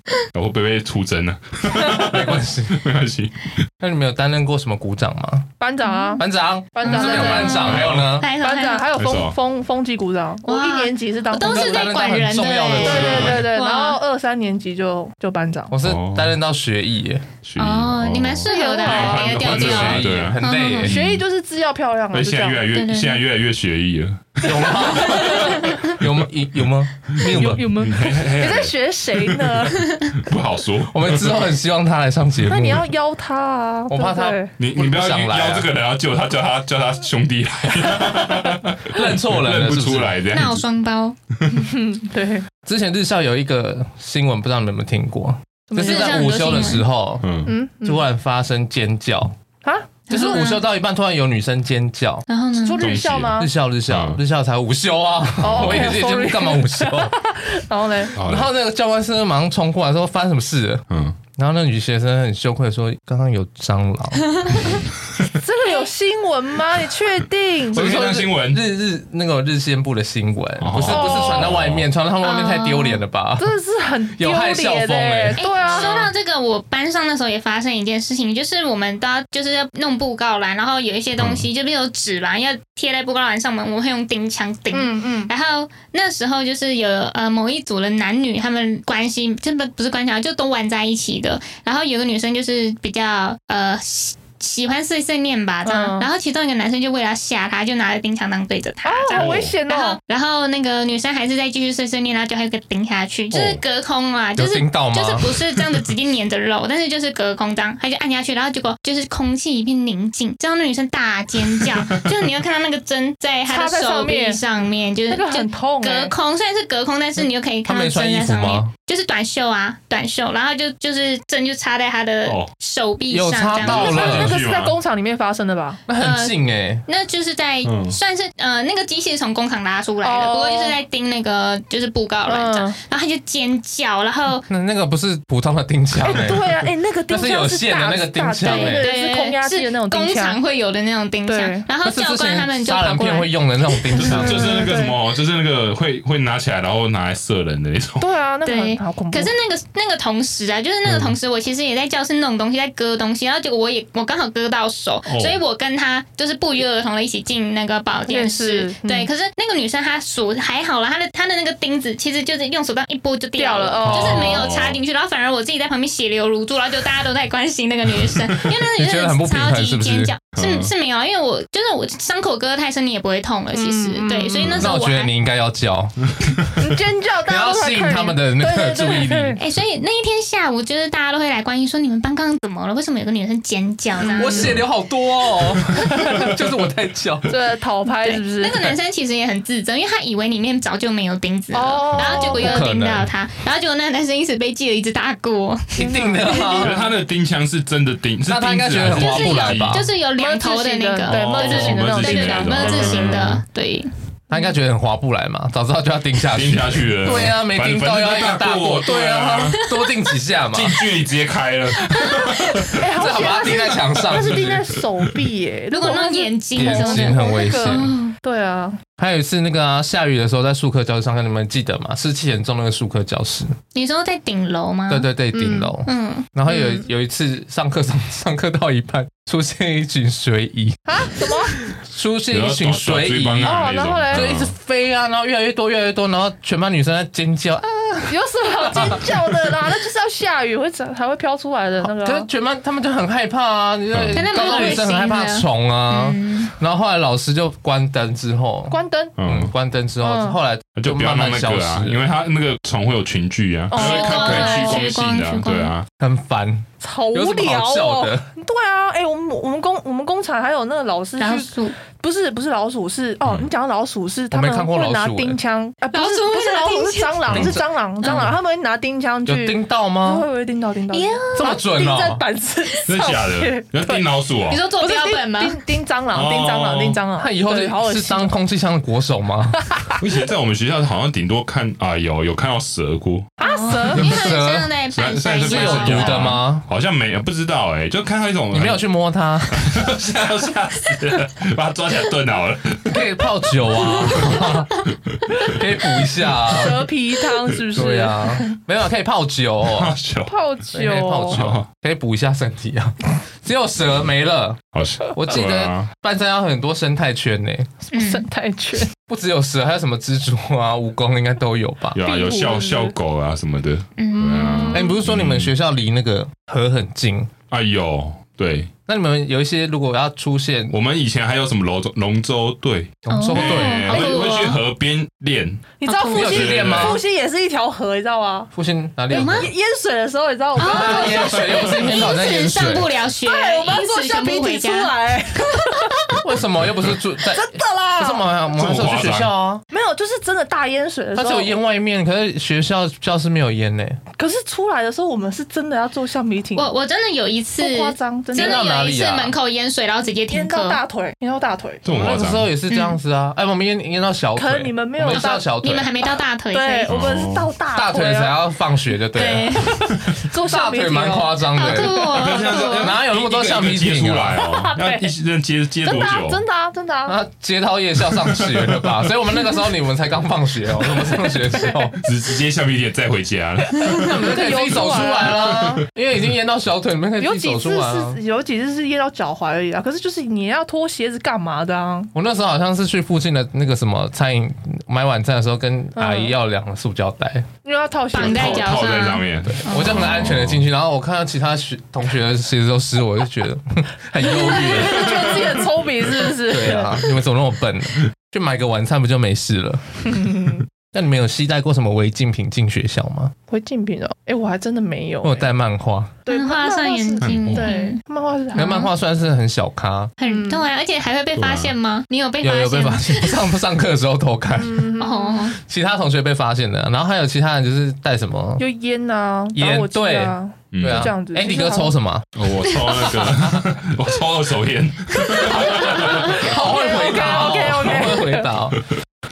我会不会出征呢？没关系，没关系。那你们有担任过什么鼓掌吗？班长啊，班长，班长。没有班长，还有呢？班长还有。风风风纪鼓掌。我一年级是当，都是在管人的，对对对对。然后二三年级就就班长，我是担任到学艺耶。哦，你蛮适合的，别调调，对，很累。学艺就是字要漂亮啊，现在越来越，现在越来越学艺了。有吗？有吗？有吗？有有吗？你在学谁呢？不好说。我们之后很希望他来上节目。那你要邀他啊！我怕他，你你不要邀这个人，要救他，叫他叫他兄弟来。认错人认不出来这样。闹双胞。对。之前日校有一个新闻，不知道你们有没有听过？就是在午休的时候，嗯，突然发生尖叫啊！就是午休到一半，突然有女生尖叫。然后呢？说日校吗？日校，日校，日校才午休啊！我也是，干嘛午休？然后呢？然后那个教官是马上冲过来说：“发生什么事了？”嗯。然后那女学生很羞愧说：“刚刚有蟑螂。” 这个有新闻吗？你确定？不是说新闻，日日那个日线部的新闻，不是不是传到外面，传到他们外面太丢脸了吧？真的是很有害校风哎。对啊，说到这个，我班上那时候也发生一件事情，就是我们都要就是要弄布告栏，然后有一些东西就比如纸吧，要贴在布告栏上面，我们会用钉枪钉。嗯嗯。然后那时候就是有呃某一组的男女，他们关系真的不是关系，就都玩在一起的。然后有个女生就是比较呃。喜欢碎碎念吧，这样。然后其中一个男生就为了吓他，就拿着钉枪当对着他，这样好危险哦。然后那个女生还是在继续碎碎念，然后就还有个钉下去，就是隔空嘛，就是就是不是这样子直接粘着肉，但是就是隔空这样，他就按下去，然后结果就是空气一片宁静，这样那女生大尖叫，就是你会看到那个针在她的手臂上面，就是很痛。隔空虽然是隔空，但是你又可以看到针在上面，就是短袖啊，短袖，然后就就是针就插在她的手臂上，这样。那个是在工厂里面发生的吧？那很近哎，那就是在算是呃那个机器从工厂拉出来的，不过就是在钉那个就是布告栏这样，然后他就尖叫，然后那那个不是普通的钉枪哎，对啊，哎那个钉枪 是有线的那个钉枪哎，对，是空压机的那种工厂会有的那种钉枪，然后教官他们就杀人片会用的那种钉 枪，就是那个什么，就是那个会会拿起来然后拿来射人的那种。对啊，那个好恐怖。可是那个那个同时啊，就是那个同时，我其实也在教室弄东西，在割东西，然后结果我也我刚好割到手，所以我跟他就是不约而同的一起进那个保健室。对，可是那个女生她手还好了，她的她的那个钉子其实就是用手这样一拨就掉了，就是没有插进去，然后反而我自己在旁边血流如注，然后就大家都在关心那个女生，因为那个女生超级尖叫，是是没有，因为我就是我伤口割得太深，你也不会痛了，其实对，所以那时候我觉得你应该要叫，你尖叫，不要吸引他们的那个注意力。哎，所以那一天下午就是大家都会来关心，说你们班刚刚怎么了？为什么有个女生尖叫？我血流好多哦，就是我在叫，对，讨拍是不是？那个男生其实也很自责，因为他以为里面早就没有钉子了，然后结果又钉到他，然后结果那个男生因此被记了一只大锅。一定的，我觉得他的钉枪是真的钉，那他应该觉得很划不来吧？就是有两头的那个，对，么字形的那种，对对对，么字形的，对。他应该觉得很划不来嘛，早知道就要钉下去，钉下去了。对啊，没钉到要一个大过，对啊，多钉几下嘛。近距离直接开了，哎，好把它钉在墙上，那是钉在手臂耶。如果弄眼睛，眼睛很危险。对啊。还有一次那个啊，下雨的时候在术科教室上课，你们记得吗？湿气很重那个术科教室。你说在顶楼吗？对对对，顶楼。嗯。然后有有一次上课上 上课到一半，出现一群水蚁啊？什么？出现一群水蚁哦，然后嘞，就一直飞啊，然后越来越多，越来越多，然后全班女生在尖叫啊！有什么好尖叫的啦？那就是要下雨会才才会飘出来的那个。可是全班他们就很害怕啊！你看，高中女生很害怕虫啊。然后后来老师就关灯之后，关灯，嗯，关灯之后，后来就慢慢消失，因为他那个虫会有群聚啊，所以看可以趋光性的，对啊，很烦，好无聊哦。对啊，哎，我们我们工我们工厂还有那个老师去。不是不是老鼠，是哦，你讲到老鼠是他们会拿钉枪啊，不是不是老鼠是蟑螂，是蟑螂蟑螂，他们会拿钉枪去钉到吗？会不会钉到钉到？这么准哦！钉在板子，真的假的？要钉老鼠啊？你说做标本吗？钉钉蟑螂，钉蟑螂，钉蟑螂。他以后是当空气枪的国手吗？以前在我们学校好像顶多看啊，有有看到蛇过啊，蛇有蛇 在板上是有毒的吗？好像没有，不知道哎，就看到一种，你没有去摸它，吓吓死，把它抓 炖好了。可以泡酒啊，可以补一下啊。蛇皮汤是不是？对啊，没有可以泡酒，泡酒，泡酒，泡酒，可以补一下身体啊。只有蛇没了，我记得半山腰很多生态圈呢。生态圈不只有蛇，还有什么蜘蛛啊、蜈蚣应该都有吧？有啊，有笑笑狗啊什么的。嗯，哎，你不是说你们学校离那个河很近？哎呦，对。那你们有一些如果要出现，我们以前还有什么龙舟龙舟队，龙舟队会会去河边练。你知道复兴练吗？复兴也是一条河，你知道吗？复兴哪里有吗？淹水的时候，你知道我们淹水，有是天好像淹水，上不了学。对，我们要坐橡皮艇出来。为什么又不是住在？真的啦！可是我们我们还是去学校啊。没有，就是真的大淹水的时候，它只有淹外面，可是学校教室没有淹呢。可是出来的时候，我们是真的要坐橡皮艇。我我真的有一次不夸张，真的有一次门口淹水，然后直接停课。淹到大腿，淹到大腿。我们那个时候也是这样子啊。哎，我们淹淹到小腿。可能你们没有到小腿，你们还没到大腿。对，我们是到大大腿才要放学的，对。坐橡皮艇蛮夸张的。哪有那么多橡皮筋出来哦？要一直接接多久？真的啊，真的啊。那，接到夜夜校上学了吧？所以我们那个时候你们才刚放学哦，我们上学的时候直直接橡皮筋再回家了，那我们可以自己走出来了，因为已经淹到小腿，你们可以自己走出来。有几次是有几次是淹到脚踝而已啊，可是就是你要脱鞋子干嘛的啊？我那时候好像是去附近的那个什么餐饮买晚餐的时候，跟阿姨要两个塑胶袋，因为要套鞋绑在脚套在上面，对，我就很安全的进去，然后我看到其他学同学的鞋子都湿，我就觉得 很忧郁，觉得自己很聪明是不是？对啊，你们怎么那么笨？就买个晚餐不就没事了？那你们有携带过什么违禁品进学校吗？违禁品哦，哎，我还真的没有。我有带漫画，对，画上眼睛，对，漫画是。那漫画算是很小咖，很对，而且还会被发现吗？你有被有有被发现？上不上课的时候偷看哦，其他同学被发现的，然后还有其他人就是带什么？就烟啊，烟对对啊，这样子。哎，你哥抽什么？我抽那个，我抽二手烟。好会回答，OK OK，好会回答。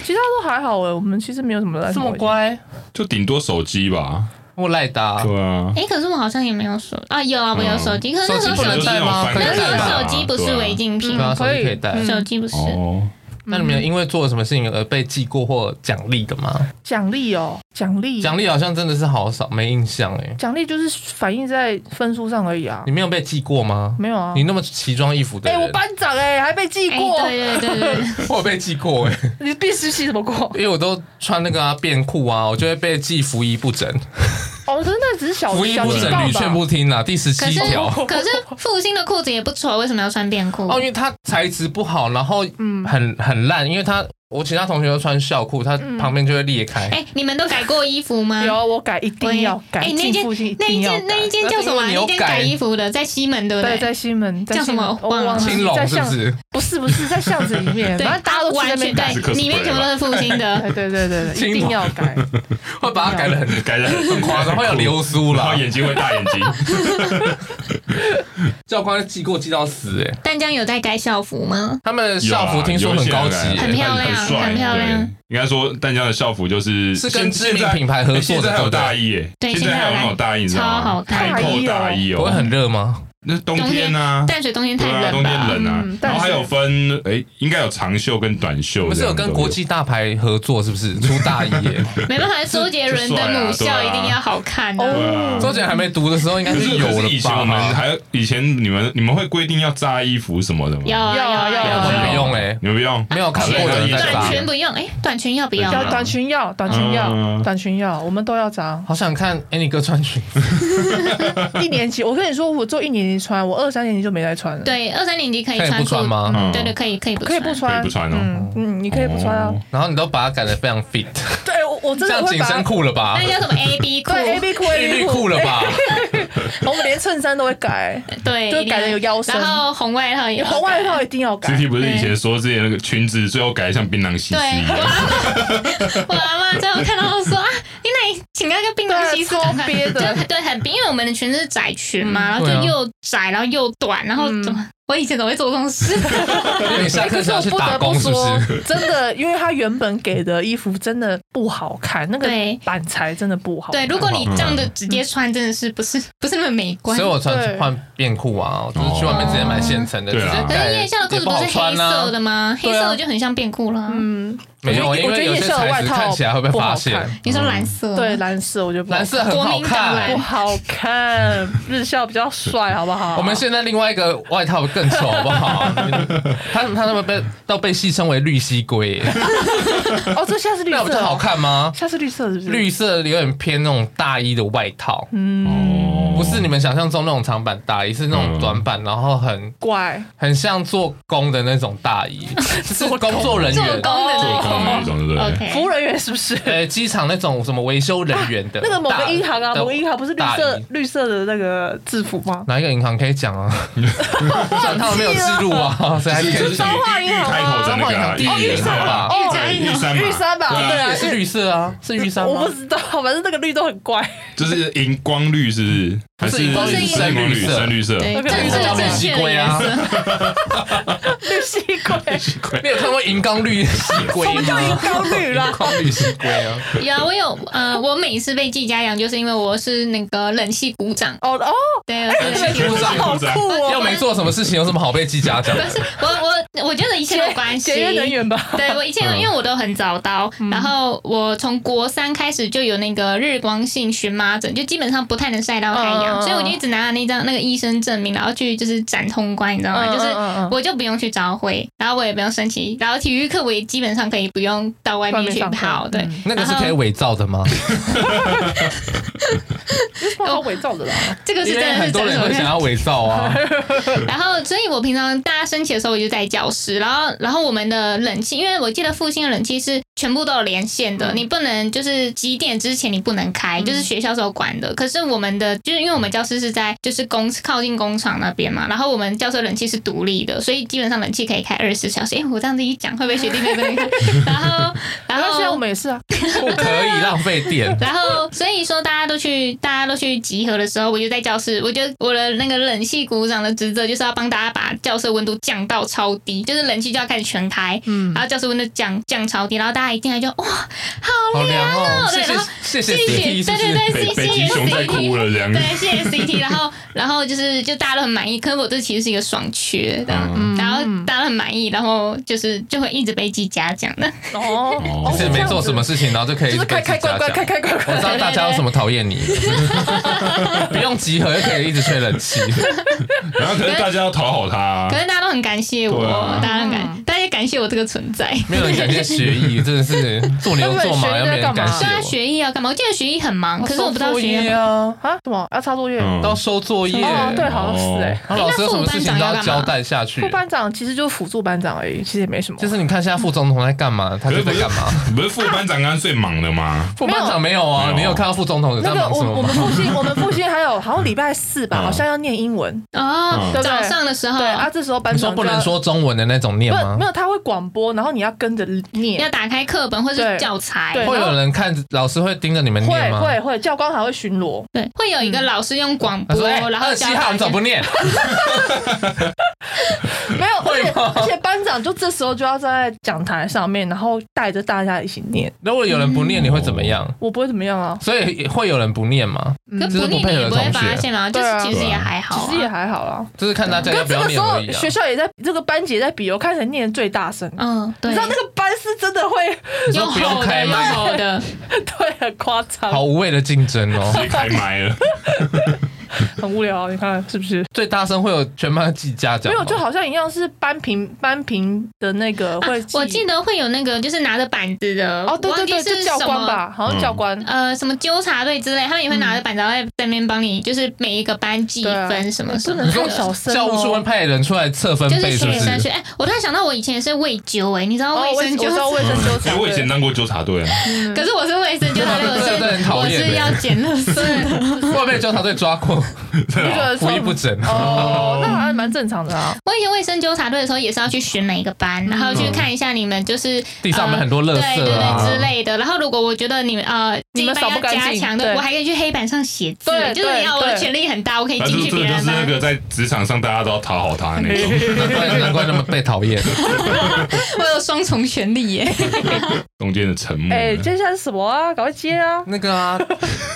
其他都还好哎，我们其实没有什么这么乖，就顶多手机吧。我赖打，对啊。哎，可是我好像也没有手啊，有啊，我有手机，可是那时候手机吗？可是手机不是违禁品，可以可以带，手机不是。那你们有因为做了什么事情而被记过或奖励的吗？奖励哦，奖励，奖励好像真的是好少，没印象哎。奖励就是反映在分数上而已啊。你没有被记过吗？没有啊。你那么奇装异服的，哎，我班长哎，还被记过。对对对对，我有被记过哎。你被实习怎么过？因为我都穿那个啊便裤啊，我就会被记服仪不整。哦，可是那只是小服仪不整，屡劝不听啊。第十七条。可是复兴的裤子也不丑，为什么要穿便裤？哦，因为它材质不好，然后嗯，很很烂，因为它。我其他同学都穿校裤，他旁边就会裂开。哎，你们都改过衣服吗？有，我改，一定要改。哎，那件那一件那一件叫什么？那件改衣服的在西门对不对？在西门叫什么？忘了。青龙是不是？不是不是，在巷子里面。反正大家都完全对，里面全部都是复兴的。对对对对，一定要改。会把它改的很改的很夸张，会有流苏啦，然后眼睛会大眼睛。教官记过记到死哎。淡江有在改校服吗？他们校服听说很高级，很漂亮。很漂亮，应该说淡江的校服就是是跟知名品牌合作的，现在还有大衣耶，对，现在还有那种大衣，超好看，开扣大衣哦，不会很热吗？那冬天啊，淡水冬天太冷，冬天冷啊。然后还有分，哎，应该有长袖跟短袖。不是有跟国际大牌合作，是不是 出大衣？没办法，周杰伦的母校一定要好看哦。周杰伦还没读的时候，应该是有了吧？以前我们还以前你们你们会规定要扎衣服什么的吗？要要要，我们不用哎，你们不用，没有看过的。短裙不用哎，短裙要不要？要短裙要，短裙要，短裙要，我们都要扎。好想看 Annie 哥穿裙子。一年级，我跟你说，我做一年级穿，我二三年。级就没再穿了。对，二三年级可以穿。可以不穿吗？对对，可以可以不可以不穿，可以不穿哦。嗯，你可以不穿啊。然后你都把它改得非常 fit。对，我我真的会把。像紧身裤了吧？那叫什么 A B 裤？A B 裤，A B 裤了吧？我们连衬衫都会改，对，就改的有腰身。然后红外套也，红外套一定要改。肢体不是以前说之前那个裙子最后改的像槟榔西施一样。我阿妈最后看到说啊，你那请那个槟榔西施，憋的，对对很冰，因为我们的裙子是窄裙嘛，然后就又窄，然后又短，然后怎么？我以前怎么会做这种事？你下课是要去打工是不是？真的，因为他原本给的衣服真的不好看，那个板材真的不好。对，如果你这样的直接穿，真的是不是不是那么美观。所以我穿换便裤啊，就是去外面直接买现成的。可是夜校的裤子不是黑色的吗？黑色的就很像便裤了。嗯。没有，我觉得夜校的外套看起来会被发现。你说蓝色？对，蓝色我觉得蓝色很好看，不好看。日校比较帅，好不好？我们现在另外一个外套更丑，好不好？他他那么被都被戏称为绿西龟。哦，这下是绿色，不是好看吗？下是绿色，是不是？绿色有点偏那种大衣的外套。嗯，不是你们想象中那种长版大衣，是那种短版，然后很怪，很像做工的那种大衣，是工作人员做工的。那种对不对？服务人员是不是？呃，机场那种什么维修人员的，那个某个银行啊，某个银行不是绿色绿色的那个制服吗？哪一个银行可以讲啊？虽然他们没有记录啊，所以还是可以。彰化银行啊，彰化银行第一个吧？玉山玉山玉山吧？对啊，也是绿色啊，是玉山？我不知道，反正那个绿都很怪。就是荧光绿，是不是？还是深绿色？深绿色？那个绿色叫绿西龟啊。绿西龟，你有看过荧光绿西龟？就荧光绿了，荧光绿是龟啊。有我有呃，我每次被记家养，就是因为我是那个冷气鼓掌。哦哦，对，冷气鼓掌好酷哦。又没做什么事情，有什么好被记嘉奖？不是我我我觉得一切有关系，节约能源吧。对我一切，因为我都很早到，然后我从国三开始就有那个日光性荨麻疹，就基本上不太能晒到太阳，所以我就一直拿着那张那个医生证明，然后去就是展通关，你知道吗？就是我就不用去招会，然后我也不用升旗，然后体育课我也基本上可以不用到外面去跑。对，那个是可以伪造的吗？有什么好伪造的啦？这个是真的是很多人会想要伪造啊。然后，所以我平常大家升旗的时候，我就在教室。然后，然后我们的冷气，因为我记得复兴的冷气是全部都有连线的，你不能就是几点之前你不能开，就是学校时候管的。可是我们的就是因为我们教室是在就是工靠近工厂那边嘛，然后我们教室冷气是独立的，所以基本上冷气可以开二十四小时。哎，我这样子一讲，会不会学弟妹不能开？然后，然后现在我们也是啊，不可以浪费电。然后，所以说大家都去，大家都去集合的时候，我就在教室，我就我的那个冷气鼓掌的职责就是要帮大家把教室温度降到超低，就是冷气就要开始全开，嗯，然后教室温度降降超低，然后大家一进来就哇，好凉哦，对，然后谢谢，对对对，谢谢 CT，对，谢谢 CT，然后然后就是就大家都很满意，可是我这其实是一个爽缺的，然后大家都很满意，然后就是就会一直被记嘉奖的，哦，其实没做什么事情，然后就可以开开关关开开关关，我知道大家有什么讨厌你，不用集合就可以一直吹冷气，然后可是大家要讨好他，可是大家都很感谢我，大家很感，大家也感谢我这个存在，没有人感谢学艺，真的是做牛做马要没人感谢。对啊，学艺要干嘛？我记得学艺很忙，可是我不知道学艺啊啊什么要抄作业，要收作业，对，好像是哎。老师有什么事情都要交代下去。副班长其实就是辅助班长而已，其实也没什么。就是你看现在副总统在干嘛？他就在干嘛？不是副班长刚刚最忙的吗？副班长没有啊，你有看到副总统在忙什么吗？我们复兴，我们复兴还有好像礼拜四吧，好像要念英文啊，早上的时候。对啊，这时候班长说不能说中文的那种念吗？没有，他会广播，然后你要跟着念，要打开课本或者是教材。会有人看，老师会盯着你们念吗？会会，教官还会巡逻。对，会有一个老师用广播，然后二七号你怎么不念？没有，而且而且班长就这时候就要站在讲台上面，然后带着大家一起念。如果有人不念，你会怎么样？我不会怎么样啊。所以会有人不念吗？就是不配合的同学吗？就是其实也还好，其实也还好啦。就是看大家要不要念而已。学校也在这个班级也在比，我看谁念最大声。嗯，对。你知道那个班是真的会用不用开麦的，对，很夸张。好无谓的竞争哦，直接开麦了。很无聊，你看是不是？最大声会有全班记家长？没有，就好像一样是班评班评的那个会。我记得会有那个就是拿着板子的哦，对对对，是教官吧？好像教官。呃，什么纠察队之类，他们也会拿着板子在在那边帮你，就是每一个班记分什么什么。你说小声，教务处会派人出来测分贝，是不是？哎，我突然想到，我以前也是卫纠哎，你知道卫生纠？我知道卫生纠察。我以前当过纠察队啊。可是我是卫生纠察队，我是要捡垃圾的。我被纠察队抓过。不一不整哦，那还蛮正常的啊。我以前卫生纠察队的时候也是要去选每一个班，然后去看一下你们就是地上有很多垃圾对对之类的。然后如果我觉得你们呃你们要加强的，我还可以去黑板上写字，就是你要我的权力很大，我可以进去别人班。就是那个在职场上大家都要讨好他那种，难 怪难怪那么被讨厌。我有双重权利耶。中间的沉默。哎，接下来是什么啊？赶快接啊！那个啊，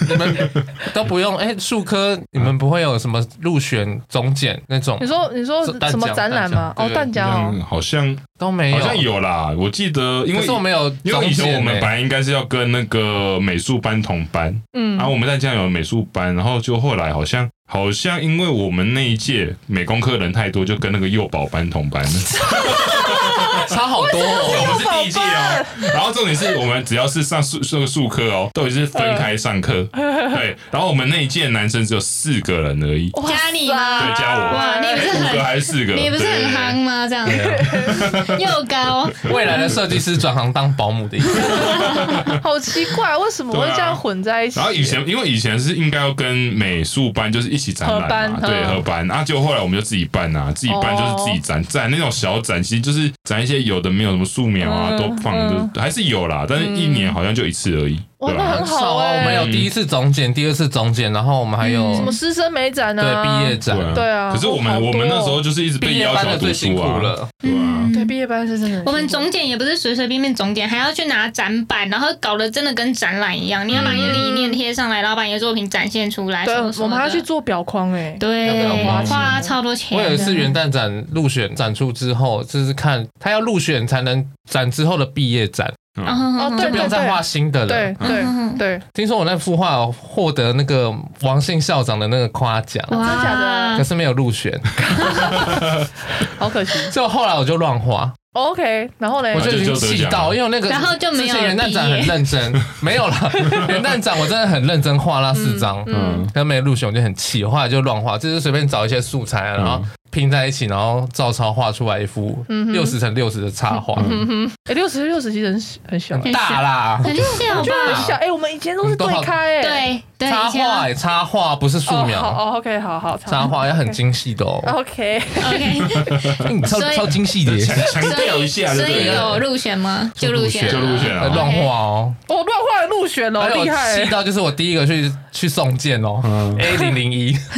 你们都不用哎，术科你们不会有什么入选总检那种？你说你说什么展览吗？哦，淡江哦，好像都没有，好像有啦。我记得，因为我没有，因为以前我们本来应该是要跟那个美术班同班，嗯，然后我们在家有美术班，然后就后来好像好像因为我们那一届美工科人太多，就跟那个幼保班同班了。差好多哦，我们是第一届哦。然后重点是我们只要是上数这个数科哦，都是分开上课。对，然后我们那一届男生只有四个人而已。加你吗？对，加我。哇，你不是五个还是四个？你不是很夯吗？这样子 又高，未来的设计师转行当保姆的意思。好奇怪，为什么会这样混在一起？然后以前因为以前是应该要跟美术班就是一起展览嘛，对，合班。然后就后来我们就自己办啊，自己办就是自己展展那种小展，其实就是展一些。有的没有什么素描啊，都放的还是有啦，但是一年好像就一次而已。哇，那很好哎。我们有第一次总检，第二次总检，然后我们还有什么师生美展呢？对，毕业展，对啊。可是我们我们那时候就是一直被要求读书啊，对啊，对，毕业班是真的。我们总检也不是随随便便总检，还要去拿展板，然后搞得真的跟展览一样，你要把你的理念贴上来，然后把你的作品展现出来。对，我们还要去做表框哎，对，花超多钱。我有一次元旦展入选展出之后，就是看他要入选才能展之后的毕业展。哦，对，不用再画新的了。对对对，听说我那幅画获得那个王姓校长的那个夸奖，真的假的？可是没有入选，好可惜。所以后来我就乱画。OK，然后呢？我就已经气到，因为那个然后就没有元旦展很认真，没有了。元旦展我真的很认真画那四张，嗯，但没入选，我就很气。后来就乱画，就是随便找一些素材，然后。拼在一起，然后照抄画出来一幅六十乘六十的插画。哎，六十六十其实很很小，很大啦，很小吧？很小。哎，我们以前都是对开，哎，对，插画，哎，插画不是素描。哦，OK，好好。插画要很精细的哦。OK，OK，超超精细的，强调一下。所以有入选吗？就入选，就入选了。乱画哦，哦，乱画也入选哦，厉害。气到就是我第一个去去送件哦，A 零零一。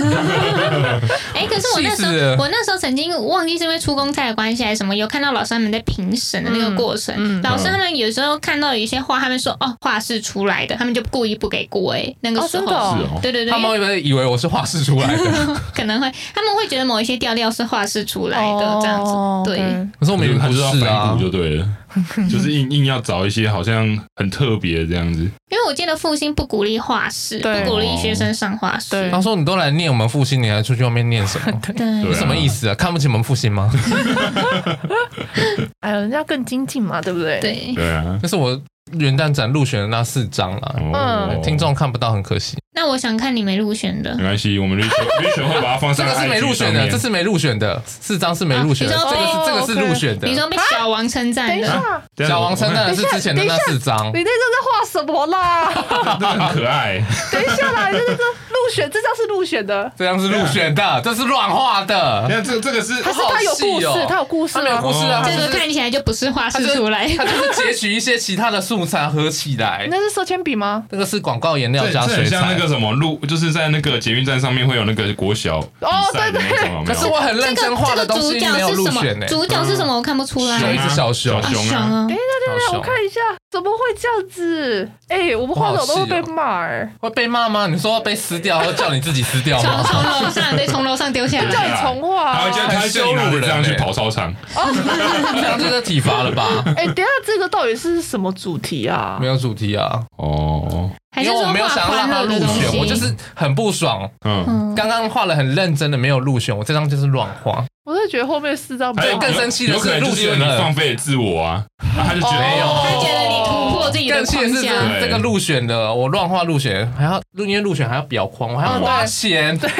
哎，可是我那时候我那时候曾经。忘记是因为出公差的关系还是什么，有看到老师他们在评审的那个过程。嗯嗯、老师他们有时候看到有一些画，他们说哦，画室出来的，他们就故意不给过。哎，那个时候，哦哦、对对对，他们会以为我是画室出来的，可能会，他们会觉得某一些调调是画室出来的这样子。哦、对，可是我们不是啊，就对了。就是硬硬要找一些好像很特别这样子，因为我记得复兴不鼓励画室，不鼓励学生上画室。他说：“你都来念我们复兴，你还出去外面念什么？对，什么意思啊？看不起我们复兴吗？” 哎呦，人家更精进嘛，对不对？对对啊，但是我元旦展入选的那四张了，嗯，听众看不到，很可惜。那我想看你没入选的，没关系，我们入选 入选会把它放上。这个是没入选的，这是没入选的，四张是没入选的，这个是这个是入选的。你说被小王称赞的，等一下，小王称赞的是之前的那四张。你在这在画什么啦？很可爱。等一下啦，这这入选，这张是入选的，这张是入选的，这是乱画的。你看这这个是，它是它有故事，它有故事，它有故事啊。这个看起来就不是画室出来，它就是截取一些其他的素材合起来。那是色铅笔吗？这个是广告颜料加水彩，像那个什么路就是。在那个捷运站上面会有那个国小哦，对对，可是我很认真画的东西没有入选呢。主角是什么？我看不出来。有一只小熊，小熊啊！等一下，等一下，我看一下，怎么会这样子？哎，我们画手都会被骂哎，会被骂吗？你说被撕掉，或叫你自己撕掉吗？从楼上，对，从楼上丢下来，叫你重画，他会叫他羞辱人，这样去跑操场，这样就是体罚了吧？哎，等下这个到底是什么主题啊？没有主题啊，哦。因为我没有想要让他入选，我就是很不爽。嗯，刚刚画了很认真的，没有入选，我这张就是乱画。我是觉得后面四张，还有更生气的是入选了，放飞自我啊！他就觉得没有，他觉得你突破自己的框架。这个入选的，我乱画入选，还要因为入选还要裱框，我还要花钱，对，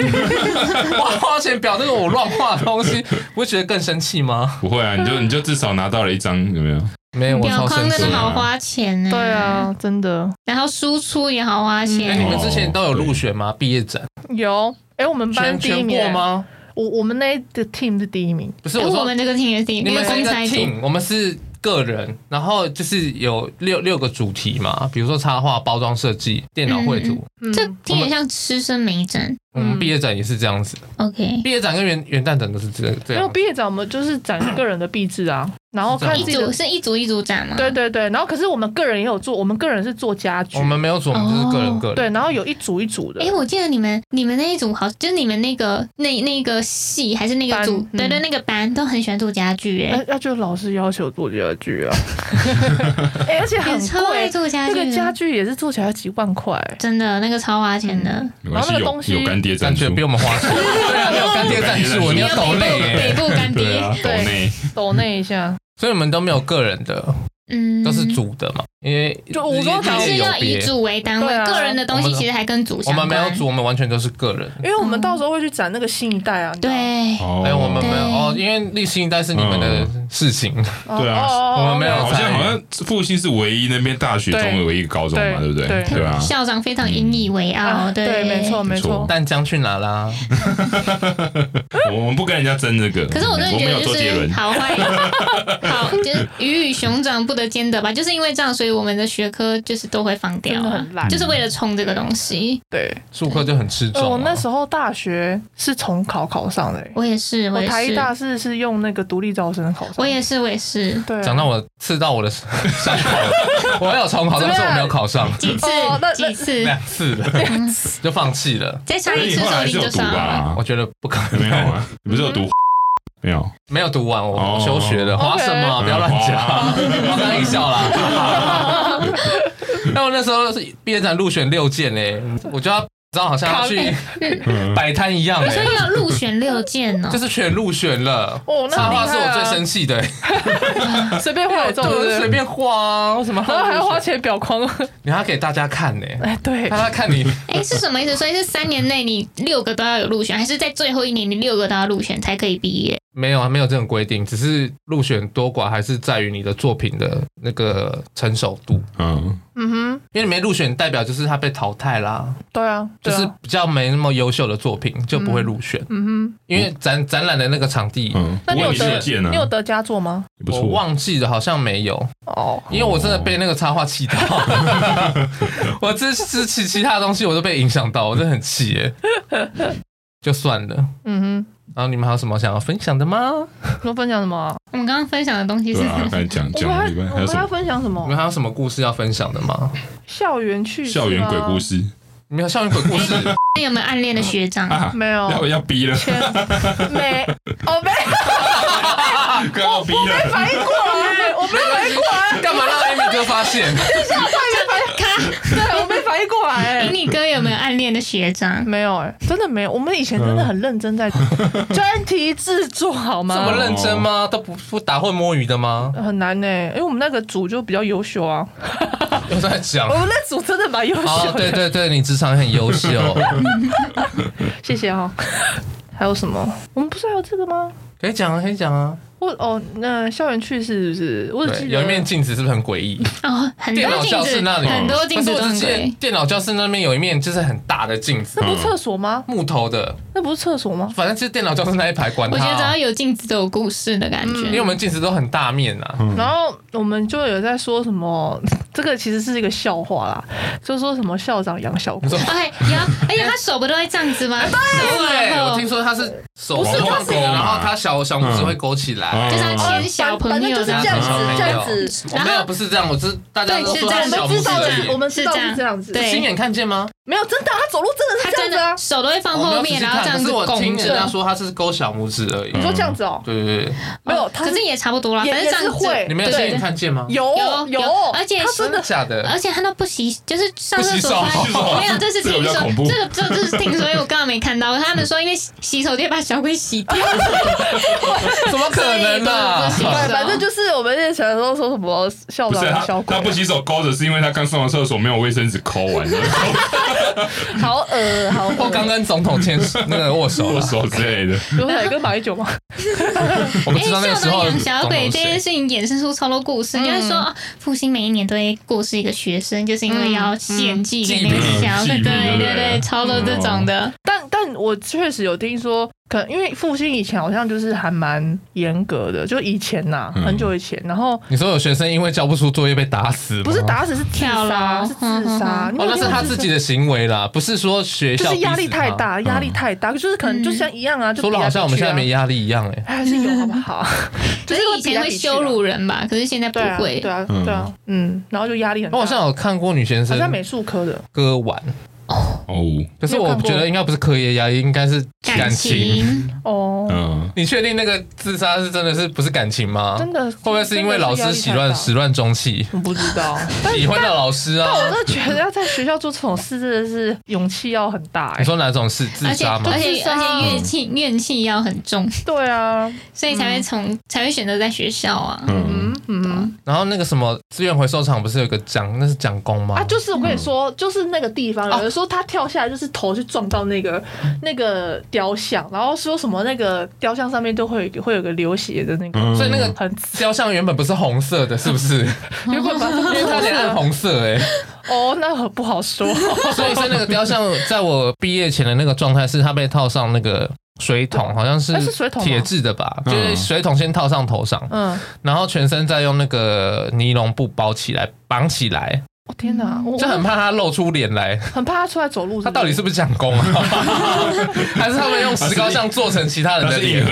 花花钱裱这个我乱画的东西，不会觉得更生气吗？不会啊，你就你就至少拿到了一张，有没有？没有，表框真的好花钱呢。对啊，真的。然后输出也好花钱。你们之前都有入选吗？毕业展有。哎，我们班第一名吗？我我们那个 team 是第一名。不是，我们这个 team 是第一名。你们是一个 team，我们是个人。然后就是有六六个主题嘛，比如说插画、包装设计、电脑绘图。这听起来像师生美展。我们毕业展也是这样子。OK。毕业展跟元元旦展都是这这样。因为毕业展我们就是展个人的壁纸啊。然后看一组是一组一组展吗？对对对，然后可是我们个人也有做，我们个人是做家具，我们没有做，我们就是个人个人。对，然后有一组一组的。哎，我记得你们你们那一组好，就是你们那个那那个系还是那个组，对对，那个班都很喜欢做家具，哎，那就老师要求做家具啊。哎，而且很贵，做家具，那个家具也是做起来几万块，真的那个超花钱的。然后那个东西有干爹赞助，比我们花钱。对啊，有干爹赞助，你要抖内，北部干爹，抖内，抖内一下。所以你们都没有个人的，嗯，都是组的嘛。因为就我说还是要以组为单位，个人的东西其实还跟组相关。我们没有组，我们完全都是个人。因为我们到时候会去展那个新一代啊。对，哎，我们没有哦，因为立新一代是你们的事情。对啊，我们没有。好像好像复兴是唯一那边大学中的唯一一个高中嘛，对不对？对啊。校长非常引以为傲，对，没错没错。但将去哪啦？我们不跟人家争这个。可是我真的觉得就是好坏，好就是鱼与熊掌不得兼得吧？就是因为这样，所以。我们的学科就是都会放掉，很烂，就是为了冲这个东西。对，数科就很吃重。我那时候大学是重考考上的，我也是，我台大是是用那个独立招生考上。我也是，我也是。对，讲到我刺到我的伤口，我有重考，但是我没有考上。几次？几次？两次了，就 放弃了。再差一次说不定就上了。我觉得不可能。没有啊，你不是有读？没有，没有读完，我休学了。花什么？不要乱讲，我开玩笑啦。那我那时候是毕业展入选六件诶，我就要。知道好像要去摆摊一样，所以要入选六件呢，就是全入选了。哦，插画是我最生气的，随便画这种，随便画，为什么？然后还要花钱裱框，你还要给大家看呢？哎，对，大家看你，哎，是什么意思？所以是三年内你六个都要有入选，还是在最后一年你六个都要入选才可以毕业？没有啊，没有这种规定，只是入选多寡还是在于你的作品的那个成熟度。嗯嗯哼，因为你没入选，代表就是他被淘汰啦。对啊，就是比较没那么优秀的作品就不会入选。嗯哼，因为展展览的那个场地，那你有得你有得佳作吗？我忘记了，好像没有。哦，因为我真的被那个插画气到，我支持其其他东西我都被影响到，我真的很气耶。就算了。嗯哼。然后你们还有什么想要分享的吗？要分享什么？我们刚刚分享的东西是 什么？讲讲讲，我们要分享什么？你们还有什么故事要分享的吗？校园趣事，校园鬼故事。你们有校园鬼故事。你有没有暗恋的学长？没有。要要逼了。没。哦没。我我没反应过来，我没反应过来。干嘛让艾米哥发现？对，我没反应过来。哎，你哥有没有暗恋的学长？没有哎，真的没有。我们以前真的很认真在 专题制作，好吗？这么认真吗？都不不打混摸鱼的吗？很难呢，因为我们那个组就比较优秀啊。又在讲，我们那组真的蛮优秀。对对对，你职场很优秀。谢谢哈。还有什么？我们不是还有这个吗？可以讲啊，可以讲啊。我哦，那校园趣事是不是？我只记得有一面镜子，是不是很诡异？哦，很多教室那里很多镜子。我只记得电脑教室那边有一面就是很大的镜子。那不是厕所吗？木头的。那不是厕所吗？反正就是电脑教室那一排关。我觉得只要有镜子都有故事的感觉，因为我们镜子都很大面啊。然后我们就有在说什么，这个其实是一个笑话啦，就说什么校长养小鬼。哎，有，而且他手不都会这样子吗？对，我听说他是手往后勾，然后他小小拇指会勾起来，就是他小朋友就是这样子，这样子。没有，不是这样，我是大家都说他小拇指，我们知道是这样子。对，亲眼看见吗？没有，真的，他走路真的是这样子啊，手都会放后面，然后这样子拱着。我听人家说他是勾小拇指而已。你说这样子哦？对对对，没有，可是也差不多啦，反正这样会。你们有亲眼看见吗？有有，而且他真的假的，而且他都不洗，就是上厕所没有，这是听说，这个这这是听说，因为我刚刚没看到。他们说因为洗手间把小鬼洗掉，怎么可能呢？反正就是我们那时候说什么校长小鬼，他不洗手勾着是因为他刚上完厕所没有卫生纸抠完。好恶，好恶！我刚跟总统牵手，那个握手握手之类的。有哪个马英九吗？我不知道那时候养小鬼这件事情衍生出超多故事，就是说复兴每一年都会过世一个学生，就是因为要献祭给那个小鬼，对对对，超多这种的。但但我确实有听说。可能因为复兴以前好像就是还蛮严格的，就以前呐，很久以前。然后你说有学生因为交不出作业被打死？不是打死，是跳楼，是自杀。哦，那是他自己的行为啦，不是说学校。就是压力太大，压力太大，就是可能就像一样啊，说的好像我们现在没压力一样，哎，还是有好不好？就是以前会羞辱人吧，可是现在不会。对啊，对啊，嗯，然后就压力很大。我好像有看过女学生，好像美术科的割腕。哦，可是我觉得应该不是课业压力，应该是感情哦。嗯，你确定那个自杀是真的是不是感情吗？真的会不会是因为老师始乱始乱终弃？我不知道，喜欢的老师啊。但我真的觉得要在学校做这种事，真的是勇气要很大。你说哪种事？自杀吗？而且而且怨气怨气要很重。对啊，所以才会从才会选择在学校啊。嗯嗯。然后那个什么资源回收厂不是有个蒋？那是蒋工吗？啊，就是我跟你说，就是那个地方有人说他跳下来就是头去撞到那个那个雕像，然后说什么那个雕像上面都会会有个流血的那个，所以那个很雕像原本不是红色的，是不是？原本把因为它是暗红色哎。哦，那很不好说。所以是那个雕像在我毕业前的那个状态，是它被套上那个水桶，好像是铁制的吧？就是水桶先套上头上，嗯，然后全身再用那个尼龙布包起来，绑起来。我天哪，就很怕他露出脸来，很怕他出来走路。他到底是不是讲公啊？还是他们用石膏像做成其他人的脸？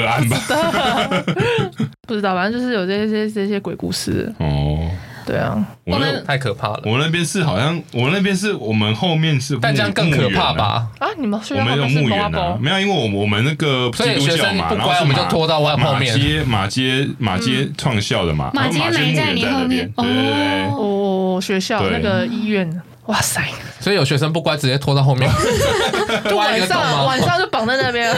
不知道，反正就是有这些这些鬼故事哦。对啊，我们太可怕了。我那边是好像，我那边是我们后面是，但这样更可怕吧？啊，你们我们有墓园啊？没有，因为我我们那个基督教嘛，然后我们就拖到外后面。马街马街马街创校的嘛，马街没在你后面。对对对，哦，学校那个医院。哇塞！所以有学生不乖，直接拖到后面，晚上晚上就绑在那边。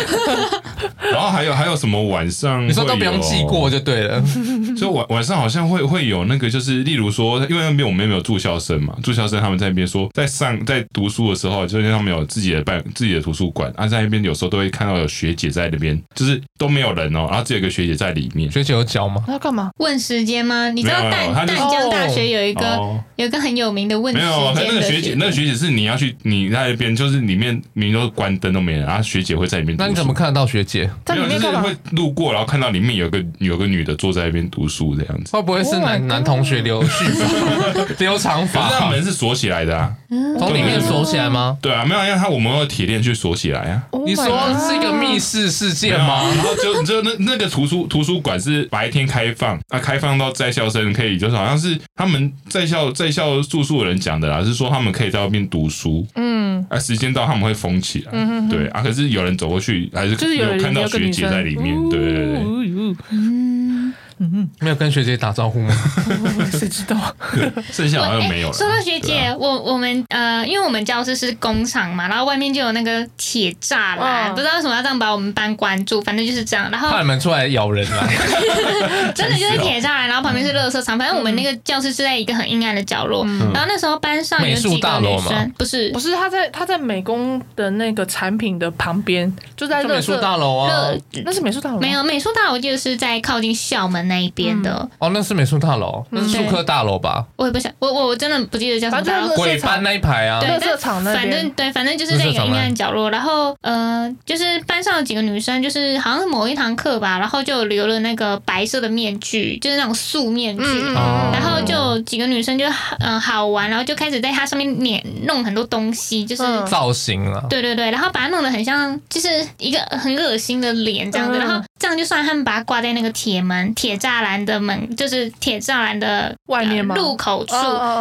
然后还有还有什么晚上？你说都不用记过就对了。所以晚晚上好像会会有那个，就是例如说，因为那边我们没有住校生嘛，住校生他们在那边说，在上在读书的时候，就是他们有自己的办自己的图书馆，啊，在那边有时候都会看到有学姐在那边，就是都没有人哦，然后只有一个学姐在里面。学姐有教吗？要干嘛？问时间吗？你知道淡淡江大学有一个有一个很有名的问时间。那个学姐，那个学姐是你要去，你在那边就是里面，明明都关灯都没人，然后学姐会在里面。那你怎么看得到学姐？在里面干嘛？会路过，然后看到里面有个有个女的坐在那边读书这样子。会不会是男男同学留须发、留长发？那门是锁起来的啊，从里面锁起来吗？对啊，没有，因为他我们用铁链去锁起来啊。你说是一个密室世界吗？然后就就那那个图书图书馆是白天开放，那开放到在校生可以，就是好像是他们在校在校住宿的人讲的啦，是说他们可以在外面读书，嗯，啊，时间到他们会封起来，嗯哼哼，对啊，可是有人走过去，还是有看到学姐在里面，对对对，嗯。嗯嗯，没有跟学姐打招呼吗？谁知道？剩下好像没有了。说到学姐，我我们呃，因为我们教室是工厂嘛，然后外面就有那个铁栅栏，不知道为什么要这样把我们班关住，反正就是这样。然后怕你们出来咬人啊！真的就是铁栅栏，然后旁边是垃圾场。反正我们那个教室是在一个很阴暗的角落。然后那时候班上有几个女生，不是不是，他在他在美工的那个产品的旁边，就在美术大楼啊。那是美术大楼？没有，美术大楼就是在靠近校门那一边的哦，那是美术大楼，那是术科大楼吧？我也不想，我我我真的不记得叫什么大楼。鬼班那一排啊，对，垃圾场那边。反正对，反正就是在一个阴暗角落。然后呃，就是班上有几个女生，就是好像是某一堂课吧，然后就留了那个白色的面具，就是那种素面具。然后就几个女生就嗯好玩，然后就开始在它上面粘弄很多东西，就是造型了。对对对，然后把它弄得很像，就是一个很恶心的脸这样子。然后这样就算他们把它挂在那个铁门、铁栅栏的门，就是铁栅栏的外面吗？入口处。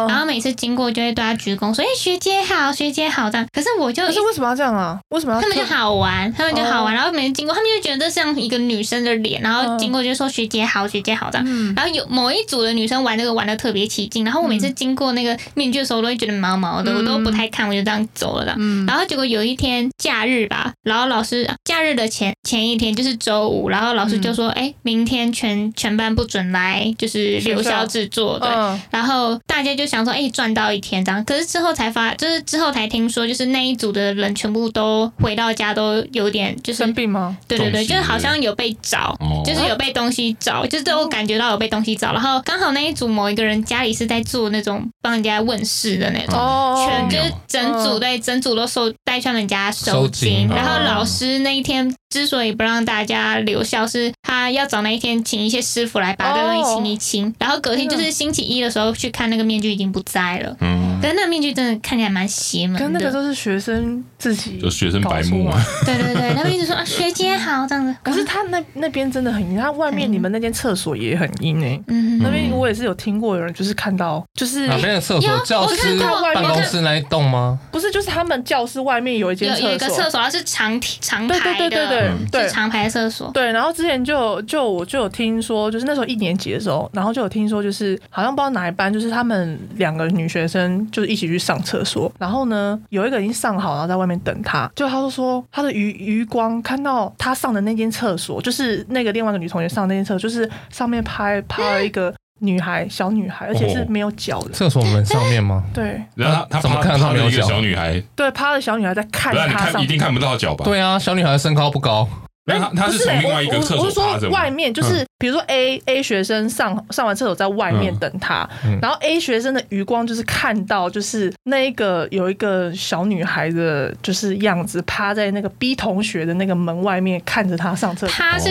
然后每次经过就会对他鞠躬，说：“哎，学姐好，学姐好。”这样。可是我就，可是为什么要这样啊？为什么要？他们就好玩，他们就好玩。然后每次经过，他们就觉得像一个女生的脸，然后经过就说：“学姐好，学姐好。”这样。然后有某一组的女生玩这个玩的特别起劲，然后我每次经过那个面具的时候，我都会觉得毛毛的，我都不太看，我就这样走了的。然后结果有一天假日吧，然后老师假日的前前一天就是周五，然后老师就说：“哎，明天全全班不准来。”就是留校制作，对，然后大家就想说，哎，赚到一天这样。可是之后才发，就是之后才听说，就是那一组的人全部都回到家都有点就是生病吗？对对对，就是好像有被找，就是有被东西找，就是都感觉到有被东西找。然后刚好那一组某一个人家里是在做那种帮人家问事的那种，全就是整组对整组都收带去他们家收金。然后老师那一天之所以不让大家留校，是他要找那一天请一些师傅来把这个东西清一清。然后隔天就是星期一的时候去看那个面具已经不在了，嗯，可是那个面具真的看起来蛮邪门的。跟那个都是学生自己，就学生白目啊。对对对，他们一直说啊学姐好这样子。可是他那那边真的很阴，他外面你们那间厕所也很阴哎。嗯，那边我也是有听过有人就是看到，就是哪边的厕所？教室办公室那一栋吗？不是，就是他们教室外面有一间厕所，有一个厕所，它是长长排的，对对对对对，是长排厕所。对，然后之前就就我就有听说，就是那时候一年级的时候，然后就有听说。就是好像不知道哪一班，就是他们两个女学生就是一起去上厕所，然后呢，有一个已经上好，然后在外面等他，就他就说他的余余光看到他上的那间厕所，就是那个另外一个女同学上的那间厕所，就是上面拍趴了一个女孩，小女孩，而且是没有脚的。厕所门上面吗？对。然后他怎么看到没有脚？小女孩。对，趴的小女孩在看他上，一定看不到脚吧？对啊，小女孩身高不高。那他他是从另外一个厕所我是说外面，就是比如说 A A 学生上上完厕所在外面等他，然后 A 学生的余光就是看到就是那一个有一个小女孩的，就是样子趴在那个 B 同学的那个门外面看着他上厕所。他是。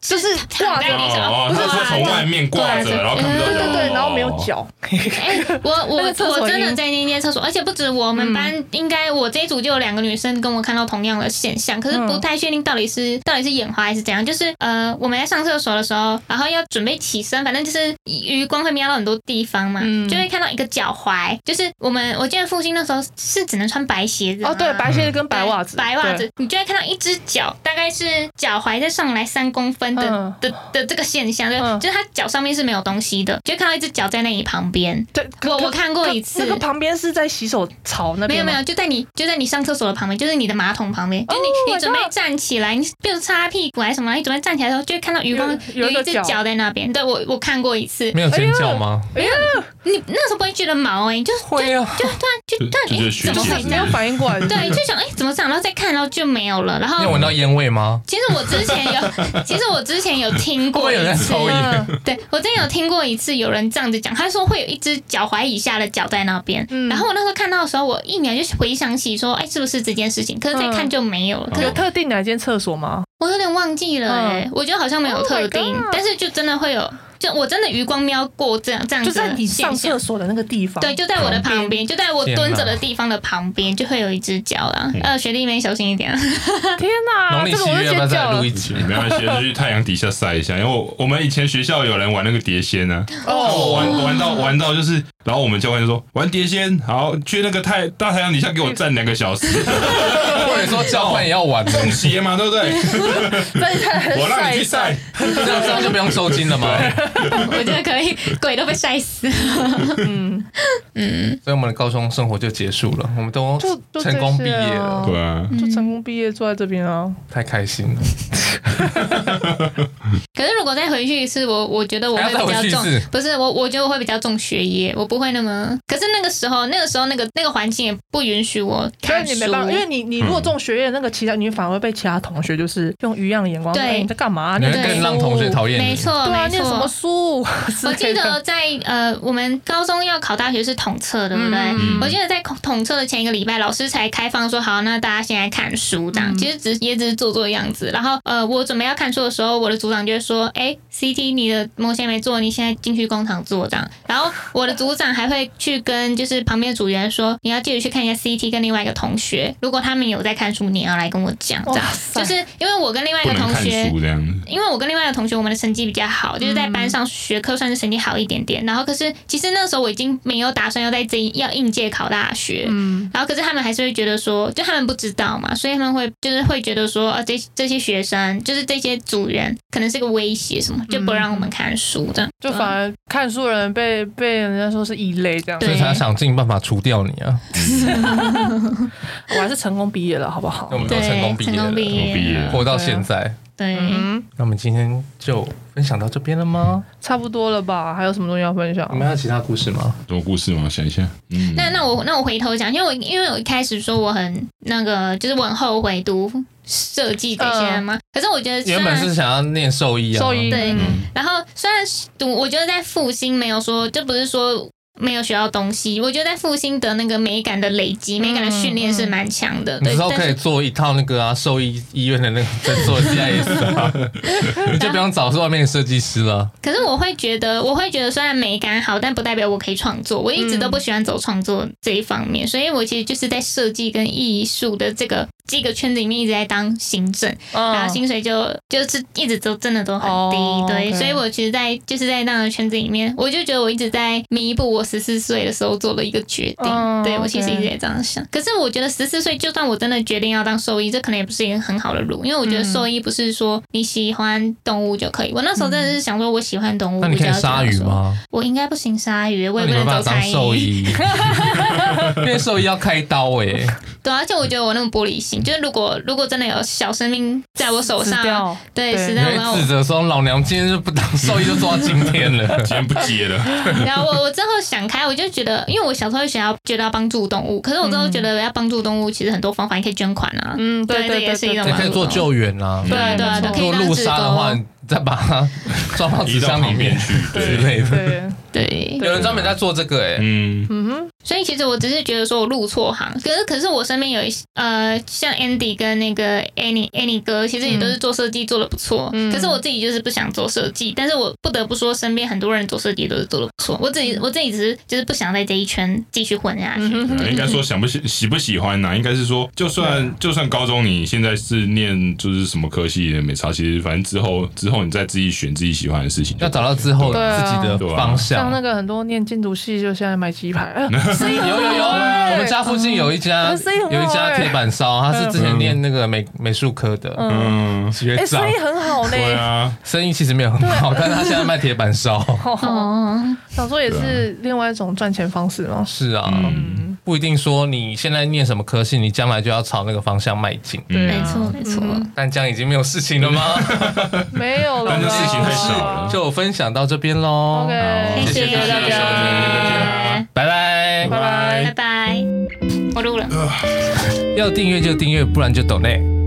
就是挂在地上，不是从外面挂着，然后看不到，对对对，然后没有脚。哎，我 我我真的在那间厕所，而且不止我们班，应该我这一组就有两个女生跟我看到同样的现象，可是不太确定到底是到底是眼花还是怎样。就是呃，我们在上厕所的时候，然后要准备起身，反正就是余光会瞄到很多地方嘛，就会看到一个脚踝。就是我们我记得父亲那时候是只能穿白鞋子哦，对，白鞋子跟白袜子，白袜子，你就会看到一只脚，大概是脚踝再上来三公分。的的的这个现象，就就是他脚上面是没有东西的，就看到一只脚在那里旁边。对，我我看过一次，那个旁边是在洗手槽那边。没有没有，就在你就在你上厕所的旁边，就是你的马桶旁边。就你你准备站起来，你比如擦屁股还是什么，你准备站起来的时候，就会看到余光有一只脚在那边。对我我看过一次，没有尖叫吗？没有，你那时候不会觉得毛哎，就会啊，就突然就突然哎，怎么会没有反应过来？对，就想哎怎么这样，然后再看，然后就没有了。然后你有闻到烟味吗？其实我之前有，其实我之前有听。过一次，对我之前有听过一次，有人这样子讲，他说会有一只脚踝以下的脚在那边，嗯、然后我那时候看到的时候，我一秒就回想起说，哎，是不是这件事情？可是再看就没有了。有特定哪间厕所吗？我有点忘记了，哎，我觉得好像没有特定，但是就真的会有。就我真的余光瞄过这样这样子，就在你上厕所的那个地方，对，就在我的旁边，就在我蹲着的地方的旁边，就会有一只脚啦。呃，学弟妹小心一点。天哪，农历七月要不要再录一集？没关系，就去太阳底下晒一下。因为我我们以前学校有人玩那个碟仙呢，哦，玩玩到玩到就是，然后我们教官就说玩碟仙，好去那个太大太阳底下给我站两个小时。或者说交换也要玩中邪嘛，对不对？我让你去晒，这样这样就不用收金了吗？我觉得可以，鬼都被晒死。嗯。嗯，所以我们的高中生活就结束了，我们都成功毕业了，对啊，就成功毕业坐在这边啊，太开心了。可是如果再回去一次，我我觉得我会比较重，不是我，我觉得我会比较重学业，我不会那么。可是那个时候，那个时候那个那个环境也不允许我看书，你没办法，因为你你如果重学业，那个其他你反而会被其他同学就是用鱼样的眼光，对，你在干嘛？你更让同学讨厌你，没错，对啊，念什么书？我记得 在呃，我们高中要考大学是统测，对不对？嗯、我记得在统测的前一个礼拜，老师才开放说好，那大家先来看书这样。其实只也只是做做样子。然后呃，我准备要看书的时候，我的组长就会说：“哎、欸，CT，你的模型没做，你现在进去工厂做这样。”然后我的组长还会去跟就是旁边的组员说：“你要记得去看一下 CT，跟另外一个同学，如果他们有在看书，你要来跟我讲这样。就是因为我跟另外一个同学，因为我跟另外一个同学，我们的成绩比较好，就是在班上学科算是成绩好一点点。然后可是其实那时候我已经没有打算要在这一要应届考大学，嗯，然后可是他们还是会觉得说，就他们不知道嘛，所以他们会就是会觉得说，啊，这这些学生就是这些组员可能是个威胁什么，就不让我们看书这样，就反而看书的人被被人家说是异类这样，所以才想尽办法除掉你啊。我还是成功毕业了，好不好？我们都成功毕业了，毕业活到现在。对，那我们今天就分享到这边了吗？差不多了吧？还有什么东西要分享？你们还有其他故事吗？什么故事吗？想一下。嗯，那那我那我回头讲，因为我因为我一开始说我很那个，就是我很后悔读设计这些吗？呃、可是我觉得原本是想要念兽医啊，兽医对。嗯、然后虽然读，我觉得在复兴没有说，就不是说。没有学到东西，我觉得在复兴的那个美感的累积、美感的训练是蛮强的。你之后可以做一套那个啊，兽医医院的那个在做 CIS 啊，你就不用找是外面的设计师了。可是我会觉得，我会觉得虽然美感好，但不代表我可以创作。我一直都不喜欢走创作这一方面，所以我其实就是在设计跟艺术的这个。这个圈子里面一直在当行政，然后薪水就就是一直都真的都很低，对，所以我其实，在就是在那个圈子里面，我就觉得我一直在弥补我十四岁的时候做的一个决定，对，我其实一直也这样想。可是我觉得十四岁，就算我真的决定要当兽医，这可能也不是一个很好的路，因为我觉得兽医不是说你喜欢动物就可以。我那时候真的是想说，我喜欢动物，那你可以鲨鱼吗？我应该不行鲨鱼，我也不能当兽医，因为兽医要开刀哎。对，而且我觉得我那么玻璃心。情。就是如果如果真的有小生命在我手上，对，死掉，然后指责说老娘今天就不当兽医，就做到今天了，今天不接了。然后我我之后想开，我就觉得，因为我小时候想要觉得要帮助动物，可是我之后觉得要帮助动物，其实很多方法，你可以捐款啊，嗯，对，这也是一种，可以做救援啊，对对对，做路杀的话。再把它装到纸箱里面去之类的，对，有人专门在做这个哎，嗯。嗯哼。所以其实我只是觉得说我入错行，可是可是我身边有一些呃，像 Andy 跟那个 Annie Annie 哥，其实也都是做设计做的不错。可是我自己就是不想做设计，但是我不得不说，身边很多人做设计都是做的不错。我自己我自己只是就是不想在这一圈继续混下去。应该说想不喜喜不喜欢呢？应该是说，就算就算高中你现在是念就是什么科系也没差，其实反正之后之后。你再自己选自己喜欢的事情，要找到之后自己的方向。像那个很多念建筑系，就现在卖鸡排。有有有，我们家附近有一家有一家铁板烧，他是之前念那个美美术科的，嗯，学长，生意很好呢。对啊，生意其实没有很好，但是他现在卖铁板烧。哦，想说也是另外一种赚钱方式吗？是啊，不一定说你现在念什么科系，你将来就要朝那个方向迈进。对，没错没错。但这样已经没有事情了吗？没有。但是事情太少了，就分享到这边喽。OK，谢谢大家，拜拜，拜拜，拜拜。我录了，要订阅就订阅，不然就抖内。